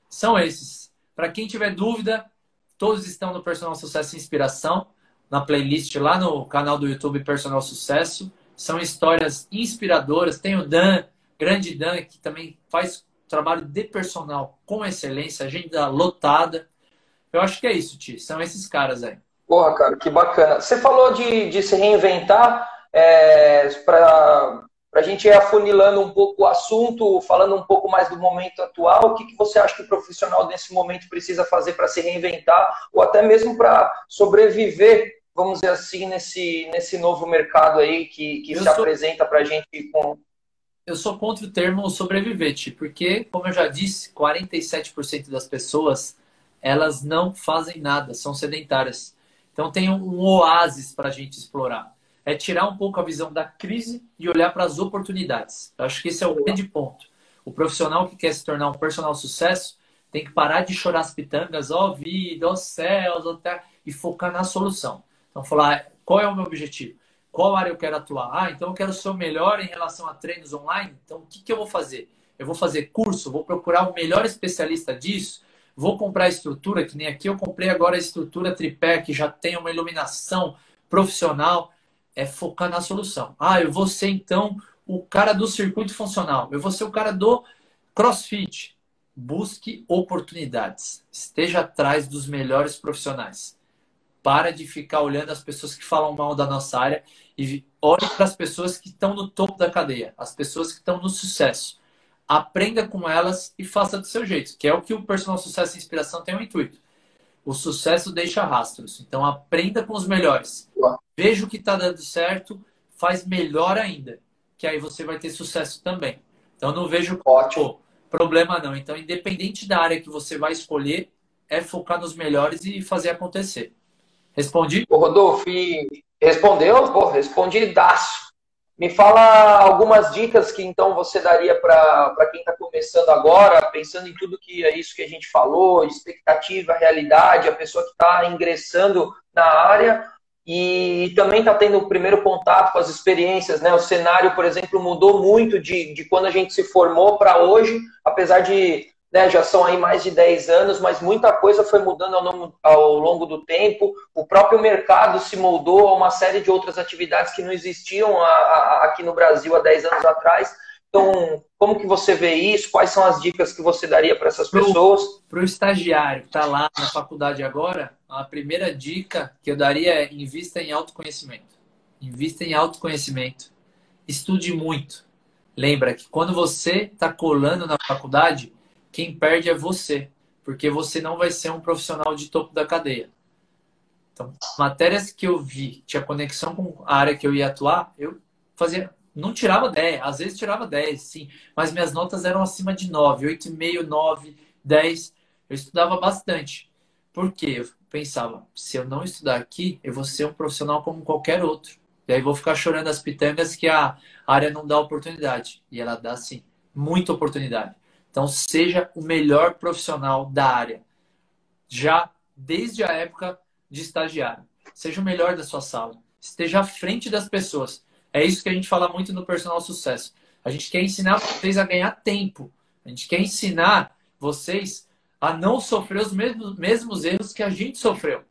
São esses. Para quem tiver dúvida, todos estão no Personal Sucesso e Inspiração na playlist lá no canal do YouTube Personal Sucesso. São histórias inspiradoras. Tem o Dan, grande Dan, que também faz trabalho de personal com excelência, agenda lotada. Eu acho que é isso, Ti. São esses caras aí. Porra, cara, que bacana. Você falou de, de se reinventar é, para a gente ir afunilando um pouco o assunto, falando um pouco mais do momento atual. O que, que você acha que o profissional nesse momento precisa fazer para se reinventar ou até mesmo para sobreviver, vamos dizer assim, nesse, nesse novo mercado aí que, que se sou... apresenta para a gente com eu sou contra o termo sobrevivente, porque, como eu já disse, 47% das pessoas elas não fazem nada, são sedentárias. Então tem um oásis para a gente explorar. É tirar um pouco a visão da crise e olhar para as oportunidades. Eu acho que esse é o grande ponto. O profissional que quer se tornar um personal sucesso tem que parar de chorar as pitangas, ó oh, vida, ó oh, céus, ó oh, terra, e focar na solução. Então falar qual é o meu objetivo qual área eu quero atuar? Ah, então eu quero ser o melhor em relação a treinos online. Então, o que, que eu vou fazer? Eu vou fazer curso, vou procurar o melhor especialista disso, vou comprar estrutura, que nem aqui eu comprei agora a estrutura tripé, que já tem uma iluminação profissional. É focar na solução. Ah, eu vou ser então o cara do circuito funcional, eu vou ser o cara do crossfit. Busque oportunidades, esteja atrás dos melhores profissionais. Para de ficar olhando as pessoas que falam mal da nossa área e olhe para as pessoas que estão no topo da cadeia, as pessoas que estão no sucesso. Aprenda com elas e faça do seu jeito, que é o que o personal sucesso e inspiração tem o intuito. O sucesso deixa rastros. Então aprenda com os melhores. Veja o que está dando certo, faz melhor ainda, que aí você vai ter sucesso também. Então não vejo Ótimo. problema não. Então independente da área que você vai escolher, é focar nos melhores e fazer acontecer. Respondi? O Rodolfo, respondeu? Pô, respondidaço. Me fala algumas dicas que então você daria para quem está começando agora, pensando em tudo que é isso que a gente falou, expectativa, realidade, a pessoa que está ingressando na área e também está tendo o primeiro contato com as experiências, né? O cenário, por exemplo, mudou muito de, de quando a gente se formou para hoje, apesar de né, já são aí mais de 10 anos, mas muita coisa foi mudando ao longo, ao longo, do tempo. O próprio mercado se moldou a uma série de outras atividades que não existiam a, a, aqui no Brasil há 10 anos atrás. Então, como que você vê isso? Quais são as dicas que você daria para essas pessoas? Para o estagiário que está lá na faculdade agora, a primeira dica que eu daria é invista em autoconhecimento. Invista em autoconhecimento. Estude muito. Lembra que quando você está colando na faculdade, quem perde é você, porque você não vai ser um profissional de topo da cadeia. Então, matérias que eu vi, tinha conexão com a área que eu ia atuar, eu fazia, não tirava 10, às vezes tirava 10, sim, mas minhas notas eram acima de 9, 8,5, 9, 10. Eu estudava bastante. Por quê? Eu pensava, se eu não estudar aqui, eu vou ser um profissional como qualquer outro. E aí vou ficar chorando as pitangas que a área não dá oportunidade. E ela dá, sim, muita oportunidade. Então, seja o melhor profissional da área, já desde a época de estagiário. Seja o melhor da sua sala. Esteja à frente das pessoas. É isso que a gente fala muito no personal sucesso. A gente quer ensinar vocês a ganhar tempo. A gente quer ensinar vocês a não sofrer os mesmos, mesmos erros que a gente sofreu.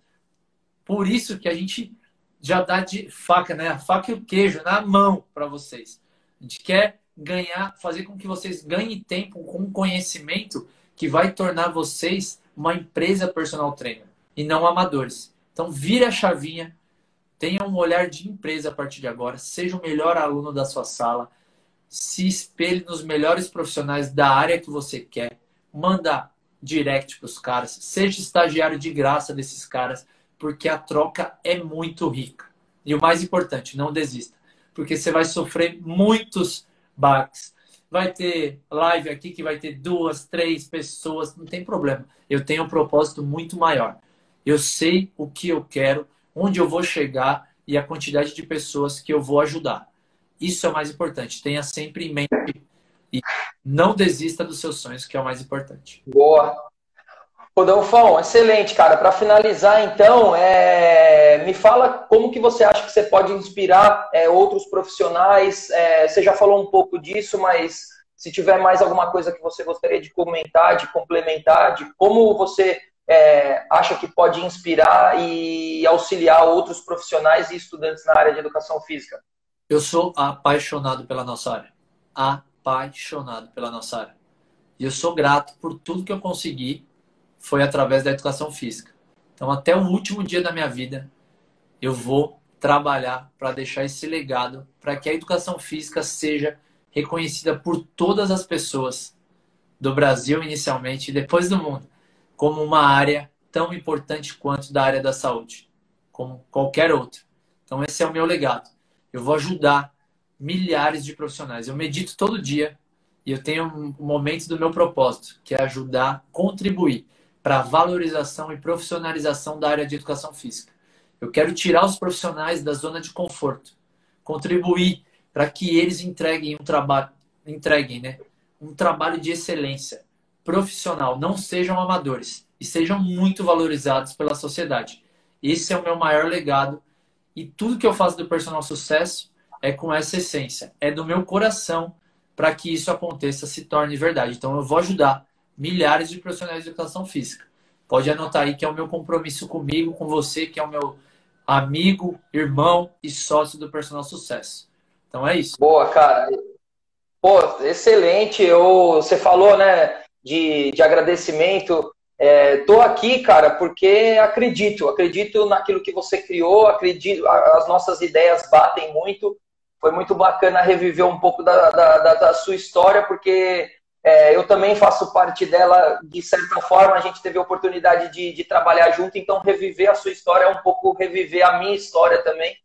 Por isso que a gente já dá de faca, né? A faca e o queijo na mão para vocês. A gente quer ganhar, fazer com que vocês ganhem tempo com conhecimento que vai tornar vocês uma empresa personal trainer e não amadores. Então, vire a chavinha, tenha um olhar de empresa a partir de agora, seja o melhor aluno da sua sala, se espelhe nos melhores profissionais da área que você quer, manda direct para os caras, seja estagiário de graça desses caras, porque a troca é muito rica. E o mais importante, não desista, porque você vai sofrer muitos Bax. Vai ter live aqui que vai ter duas, três pessoas, não tem problema. Eu tenho um propósito muito maior. Eu sei o que eu quero, onde eu vou chegar e a quantidade de pessoas que eu vou ajudar. Isso é o mais importante. Tenha sempre em mente e não desista dos seus sonhos, que é o mais importante. Boa. Rodolfão, excelente, cara. Para finalizar, então, é... me fala como que você acha que você pode inspirar é, outros profissionais. É, você já falou um pouco disso, mas se tiver mais alguma coisa que você gostaria de comentar, de complementar, de como você é, acha que pode inspirar e auxiliar outros profissionais e estudantes na área de educação física. Eu sou apaixonado pela nossa área. Apaixonado pela nossa área. E eu sou grato por tudo que eu consegui foi através da educação física. Então, até o último dia da minha vida, eu vou trabalhar para deixar esse legado, para que a educação física seja reconhecida por todas as pessoas do Brasil inicialmente e depois do mundo, como uma área tão importante quanto da área da saúde, como qualquer outra. Então esse é o meu legado. Eu vou ajudar milhares de profissionais. Eu medito todo dia e eu tenho um momento do meu propósito, que é ajudar, contribuir para valorização e profissionalização da área de educação física. Eu quero tirar os profissionais da zona de conforto, contribuir para que eles entreguem um trabalho, entreguem, né, um trabalho de excelência profissional, não sejam amadores e sejam muito valorizados pela sociedade. Esse é o meu maior legado e tudo que eu faço do personal sucesso é com essa essência, é do meu coração para que isso aconteça, se torne verdade. Então eu vou ajudar milhares de profissionais de educação física. Pode anotar aí que é o meu compromisso comigo, com você, que é o meu amigo, irmão e sócio do Personal Sucesso. Então é isso. Boa, cara. Pô, excelente. Eu, você falou, né, de, de agradecimento. É, tô aqui, cara, porque acredito, acredito naquilo que você criou, acredito, as nossas ideias batem muito. Foi muito bacana reviver um pouco da, da, da sua história, porque é, eu também faço parte dela, de certa forma, a gente teve a oportunidade de, de, trabalhar junto, então reviver a sua história é um pouco reviver a minha história também.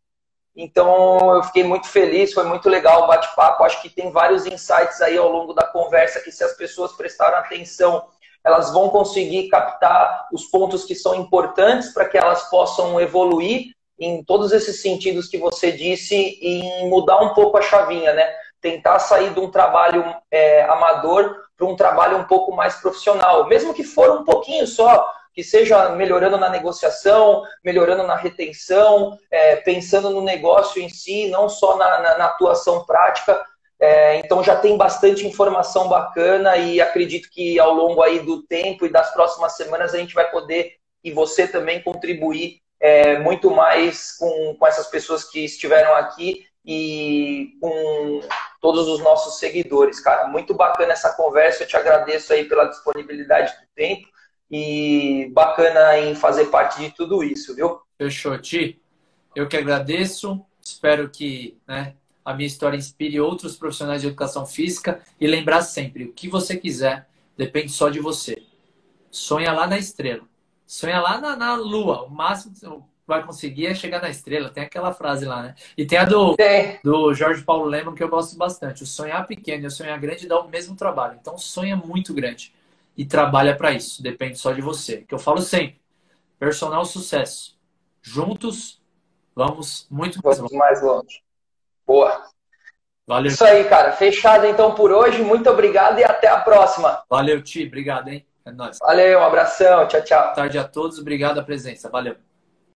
Então eu fiquei muito feliz, foi muito legal o bate-papo. Acho que tem vários insights aí ao longo da conversa que, se as pessoas prestarem atenção, elas vão conseguir captar os pontos que são importantes para que elas possam evoluir em todos esses sentidos que você disse e mudar um pouco a chavinha, né? Tentar sair de um trabalho é, amador para um trabalho um pouco mais profissional, mesmo que for um pouquinho só, que seja melhorando na negociação, melhorando na retenção, é, pensando no negócio em si, não só na, na, na atuação prática. É, então já tem bastante informação bacana e acredito que ao longo aí do tempo e das próximas semanas a gente vai poder e você também contribuir é, muito mais com, com essas pessoas que estiveram aqui e com todos os nossos seguidores, cara. Muito bacana essa conversa, eu te agradeço aí pela disponibilidade do tempo e bacana em fazer parte de tudo isso, viu? Fechou, Ti. Eu que agradeço, espero que né, a minha história inspire outros profissionais de educação física e lembrar sempre, o que você quiser depende só de você. Sonha lá na estrela. Sonha lá na, na lua. O máximo vai conseguir é chegar na estrela. Tem aquela frase lá, né? E tem a do, do Jorge Paulo Leman que eu gosto bastante. O sonhar pequeno e o sonhar grande dá o mesmo trabalho. Então, sonha muito grande e trabalha para isso. Depende só de você. Que eu falo sempre. Personal sucesso. Juntos, vamos muito mais longe. mais longe. Boa. Valeu. Isso aí, cara. Fechado então por hoje. Muito obrigado e até a próxima. Valeu, Ti. Obrigado, hein? É nóis. Valeu, um abração. Tchau, tchau. Boa tarde a todos. Obrigado a presença. Valeu.